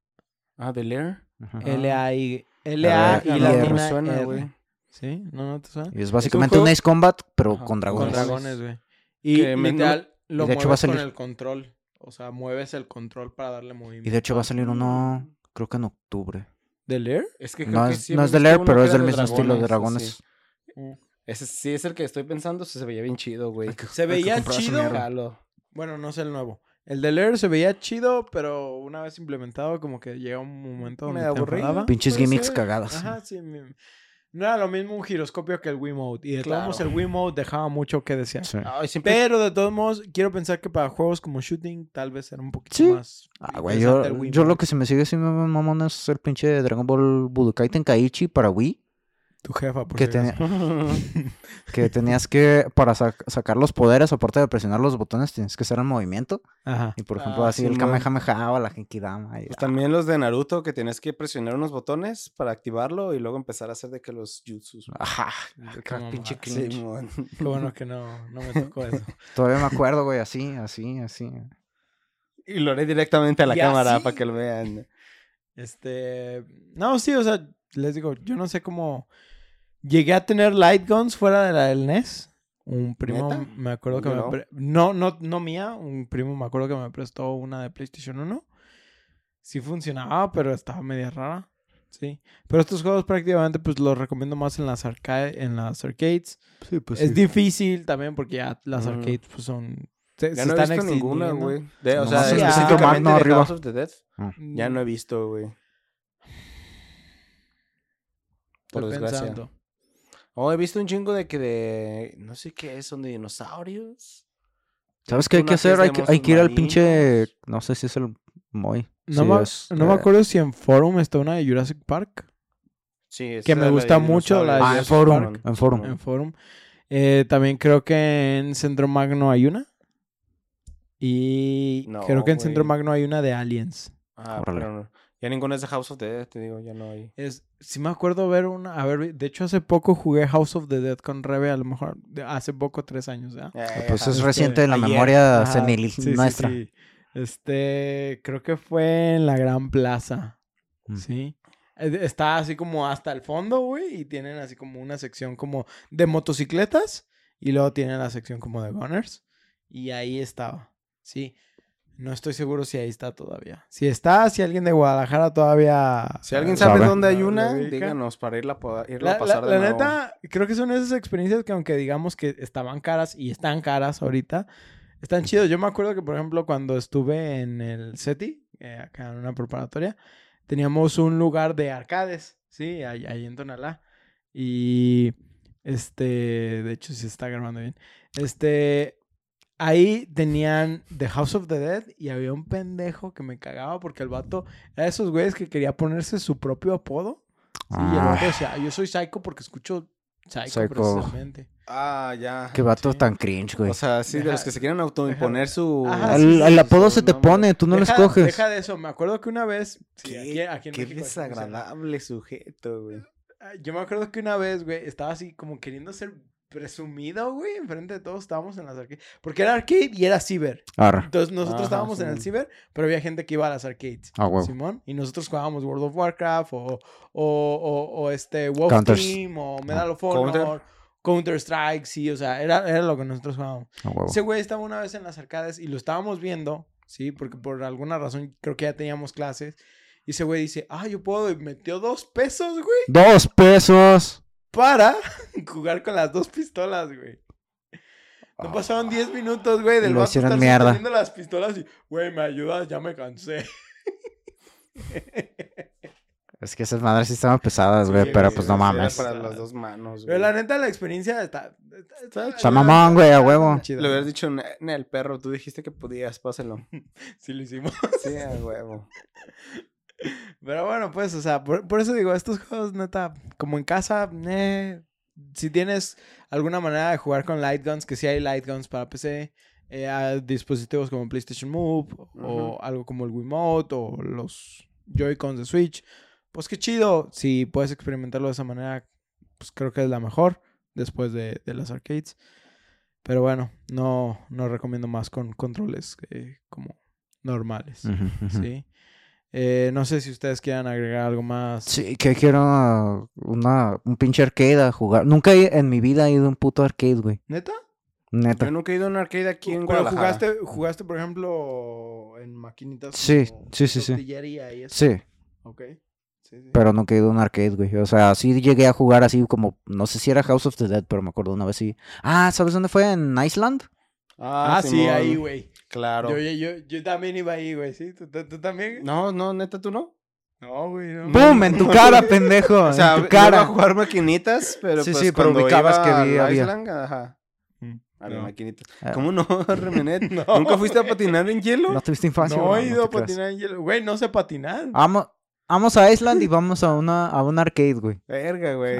Ah, de Lair. Ajá. L-A-I... L-A y Ah, la no, me mina suena, R. güey. ¿Sí? ¿No, no te suena? Y es básicamente un, juego- Ace Combat, pero Ajá, con Con dragones. dragones, güey. Y Que me- literal, lo de hecho va a con salir- el control. O sea, mueves el control para darle movimiento. Y de hecho va a salir uno, creo que en octubre. ¿De Lair? Es que creo No que es, sí no hemos es de visto Lair, uno pero que es era del de mismo estilo de dragones, dragones. Sí. Ese sí es el que estoy pensando, se veía bien chido, güey. Se veía chido. Bueno, no sé el nuevo. El de Lair se veía chido, pero una vez implementado, como que llega un momento donde Me aburrí. Pinches gimmicks cagadas. Ajá, sí. mi- No era lo mismo un giroscopio que el Wii Mode. Y de todos Claro. modos, el Wii Mode dejaba mucho que desear. Sí. Ay, siempre... Pero de todos modos, quiero pensar que para juegos como Shooting, tal vez era un poquito Sí. más. Ah, güey, yo, yo lo que se me sigue siendo mamón es el pinche Dragon Ball Budokai Tenkaichi para Wii. Tu jefa, por Que, si tenía- que tenías que, para sac- sacar los poderes, aparte de presionar los botones, tienes que hacer el movimiento. Ajá. Y por ejemplo, Ah, así el Simón. Kamehameha o la Genkidama. y- Pues también los de Naruto que tienes que presionar unos botones para activarlo y luego empezar a hacer de que los jutsus. Ajá. Qué acá, pinche. Simón. Qué bueno que no, no me tocó eso. Todavía me acuerdo, güey, así, así, así. Y lo haré directamente a la Y cámara así. para que lo vean. Este. No, sí, o sea, les digo, yo no sé cómo. Llegué a tener light guns fuera de la del NES. Un primo ¿Neta? me acuerdo que Yo me. no. pre- No, no, no mía. Un primo me acuerdo que me prestó una de PlayStation 1. Sí funcionaba, pero estaba media rara. Sí. Pero estos juegos prácticamente pues los recomiendo más en las arca- en las arcades. Sí, pues es difícil también porque ya las arcades pues son. Se, Ya se no he visto ninguna, güey. O sea, Sitio específicamente de arriba. House of the Dead. Mm, Ya no he visto, güey. Por estoy desgracia. pensando. Oh, he visto un chingo de que de... No sé qué es, son de dinosaurios. ¿Sabes qué hay que es hacer? Hay que, hay que ir al pinche. No sé si es el Moy. No, Sí, me, es, no me acuerdo si en Forum está una de Jurassic Park. Sí, esa Que es me la de gusta mucho la de. Ah, en Forum, Park. en Forum. En Forum. Eh, también creo que en Centro Magno hay una. Y No, creo que en Centro. Magno hay una de Aliens. Ah, Órale. pero no. Ya ninguna es de House of the Dead, te digo, ya no hay. Es, sí me acuerdo ver una. A ver, de hecho hace poco jugué House of the Dead con Rebe, a lo mejor de- hace poco, tres años, ¿ya? Pues es reciente en la ayer. memoria Ajá, senil sí, sí, nuestra. sí. Este, creo que fue en la Gran Plaza. Mm. Sí. Eh, Está así como hasta el fondo, güey, y tienen así como una sección como de motocicletas y luego tienen la sección como de gunners y ahí estaba. Sí. No estoy seguro si ahí está todavía. Si está, si alguien de Guadalajara todavía... Si alguien sabe ¿Sabe? dónde hay una, díganos para irla, a- irla a La, pasar la- de la nuevo. neta, creo que son esas experiencias que aunque digamos que estaban caras y están caras ahorita, están chidos. Yo me acuerdo que, por ejemplo, cuando estuve en el SETI, eh, acá en una preparatoria, teníamos un lugar de arcades, ¿sí? Ahí, ahí en Tonalá. Y, este, de hecho, sí se está grabando bien. Este, ahí tenían The House of the Dead y había un pendejo que me cagaba porque el vato era de esos güeyes que quería ponerse su propio apodo. Sí, y el Ah. vato decía, "Ah, yo soy psycho porque escucho psycho, Psycho. precisamente. Ah, ya. Qué vato Sí. tan cringe, güey. O sea, sí, de los que se quieren autoimponer su... Ajá, el, sí, el sí, apodo su se te nombre. pone, tú no lo escoges. Deja de eso, me acuerdo que una vez... sí, Qué, aquí, aquí en qué México desagradable sujeto, güey. Ah, Yo me acuerdo que una vez, güey, estaba así como queriendo ser presumido, güey, enfrente de todos estábamos en las arcades. Porque era arcade y era ciber. Entonces nosotros Ajá, estábamos en el ciber, pero había gente que iba a las arcades. Ah, huevo. Simón. Y nosotros jugábamos World of Warcraft o, o, o, o este Wolf Counters. Team o Medal of Honor. Counter. Counter Strike, sí, o sea, era, era lo que nosotros jugábamos. Ah. Ese güey estaba una vez en las arcades y lo estábamos viendo, sí, porque por alguna razón creo que ya teníamos clases. Y ese güey dice, ah, yo puedo, y metió dos pesos, güey, Dos pesos. Para jugar con las dos pistolas, güey. No Ah. pasaron 10 minutos, güey, del Lo vato hicieron estar mierda. sosteniendo las pistolas y, güey, me ayudas, ya me cansé. Es que esas madres sí estaban pesadas, güey, Sí, pero güey, pues no sí, era mames. Era para las dos manos, Pero güey. la neta, la experiencia está... Está, Está mamón, güey, a huevo. chida. Le hubieras dicho, "Ne- Nel, perro, tú dijiste que podías, pásalo. Sí, lo hicimos. Sí, a huevo. Pero bueno, pues, o sea, por, por eso digo, estos juegos, neta, como en casa, eh, si tienes alguna manera de jugar con light guns, que sí hay light guns para PC, eh, a dispositivos como PlayStation Move, o algo como el Wiimote, o los Joy-Cons de Switch, pues qué chido. Si puedes experimentarlo de esa manera, pues creo que es la mejor después de, de las arcades. Pero bueno, no, no recomiendo más con controles eh, como normales. Sí. Eh, no sé si ustedes quieran agregar algo más. Sí, que quiero una, un pinche arcade a jugar. Nunca he- en mi vida he ido a un puto arcade, güey. ¿Neta? Neta. Yo nunca he ido a un arcade aquí en Pero Guadalajara. jugaste, jugaste, por ejemplo, en maquinitas. Sí, sí, sí, sí. y eso. Sí, Ok. Sí, sí. pero nunca he ido a un arcade, güey. O sea, sí llegué a jugar así como, no sé si era House of the Dead, pero me acuerdo una vez sí. Ah, ¿sabes dónde fue? En Iceland. Ah, sí, Simón. ahí, güey. Claro. Yo, yo, yo, yo también iba ahí, güey. ¿Sí? ¿Tú, tú- tú también? No, no, neta, ¿tú no? No, güey. No. ¡Pum! En tu cara, pendejo. O sea, en tu iba a cara. jugar maquinitas, pero Sí, pues sí, pero ubicabas que vi- había. Island, ajá, Mm, había no. maquinitas. Ah. ¿Cómo no, Remenet? No. ¿Nunca fuiste a patinar en hielo? No tuviste infancia. No he ido a creas. patinar en hielo. Güey, no sé patinar. Vamos, vamos a Iceland y vamos a una a un arcade, güey. Verga, güey.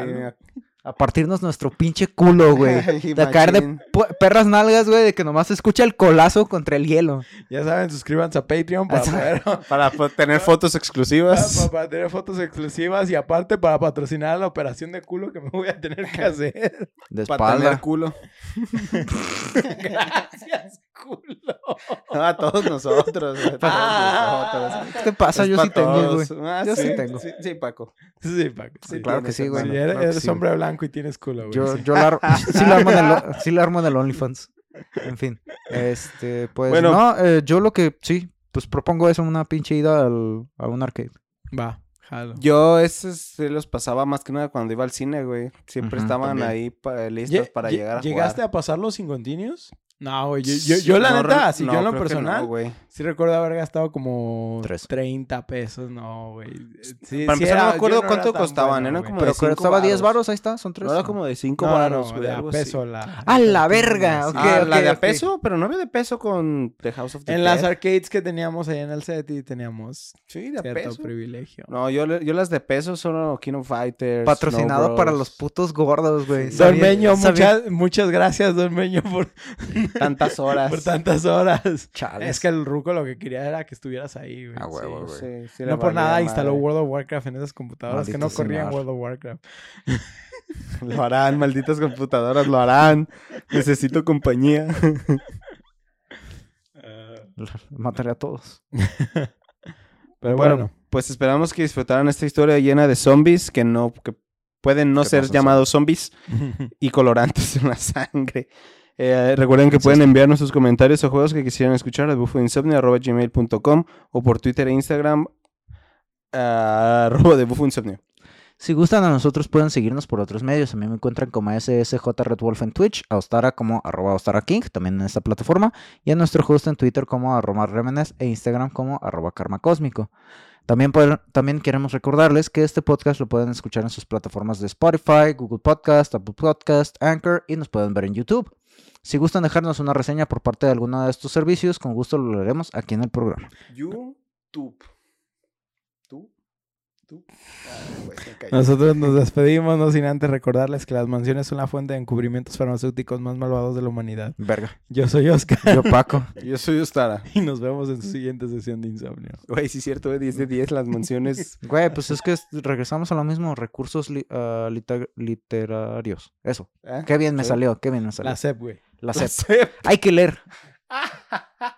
A partirnos nuestro pinche culo, güey. De caer de perras nalgas, güey, de que nomás se escucha el colazo contra el hielo. Ya saben, suscríbanse a Patreon para poder... Para tener fotos exclusivas. para- para tener fotos exclusivas y aparte para patrocinar la operación de culo que me voy a tener que hacer. De Para tener espalda. culo. Gracias, culo. No, a todos nosotros. A todos Ah. nosotros. ¿Qué te pasa? Es Yo sí tengo, güey. Ah, Yo sí tengo. Sí, sí, Paco. Sí, Paco. Sí, claro que sí, güey. Hermano, eres, claro que eres sí. hombre blanco y tienes culo, güey. Yo, sí. yo la sí le armo en el, o- sí le armo en el OnlyFans. En fin. Este, pues, Bueno. no, eh, yo lo que, sí, pues propongo eso, una pinche ida al, a un arcade. Va, jalo. Yo esos se los pasaba más que nada cuando iba al cine, güey. Siempre estaban también. ahí pa- listos para lle- llegar a ¿Llegaste jugar. a pasarlos sin continuos? No, güey. Yo, yo, yo la No, neta, si no, yo en lo no, personal, güey. sí recuerdo haber gastado como Tres. 30 pesos. No, güey. Sí, Para sí empezar, no me acuerdo cuánto costaban, bueno, eran güey. como Pero de cinco costaba 10 varos. ahí está, son tres. No era como de 5 No, varos, no, güey. de algo peso así. la... ¡A la verga! Ah, la ok, de peso, pero no había de peso con The House of the En las arcades que teníamos ahí en el set y teníamos Sí, de cierto peso. privilegio. No, yo, le- yo las de peso son King of Fighters. Patrocinado para los putos gordos, güey. Don Meño, muchas gracias, Don Meño, por, Tantas horas. por tantas horas. Chales. Es que el ruco lo que quería era que estuvieras ahí, güey. A huevo, Sí. güey. Sí, sí le No por nada madre. instaló World of Warcraft en esas computadoras que no corrían señor. World of Warcraft. Lo harán, malditas computadoras, lo harán. Necesito compañía. Mataré a todos. Pero bueno, bueno, pues esperamos que disfrutaran esta historia llena de zombies que no, que pueden no ¿Qué ser llamados zombies y colorantes en la sangre. Eh, recuerden que pueden enviarnos sus comentarios o juegos que quisieran escuchar a bufoinsomnio.gmail.com o por Twitter e Instagram arroba de bufoinsomnio. Si gustan a nosotros pueden seguirnos por otros medios. A mí me encuentran como SSJ Red Wolf en Twitch, a Ostara como arroba Ostara King, también en esta plataforma, y a nuestro host en Twitter como arroba Remenes e Instagram como arroba Karma Cósmico. También, también queremos recordarles que este podcast lo pueden escuchar en sus plataformas de Spotify, Google Podcast, Apple Podcast, Anchor y nos pueden ver en YouTube. Si gustan dejarnos una reseña por parte de alguno de estos servicios, con gusto lo haremos aquí en el programa. YouTube. Nosotros nos despedimos, no sin antes recordarles que las mansiones son la fuente de encubrimientos farmacéuticos más malvados de la humanidad. Verga. Yo soy Oscar Yo, Paco. Yo soy Ostara. y nos vemos en su siguiente sesión de insomnio. Güey, sí es cierto, güey, 10 de 10 las mansiones. Güey, pues es que es- regresamos a lo mismo, recursos li- ah, liter- literarios. Eso. ¿eh? Qué bien me Sí. salió, qué bien me salió. La CEP, güey. La SEP. CEP. Hay que leer.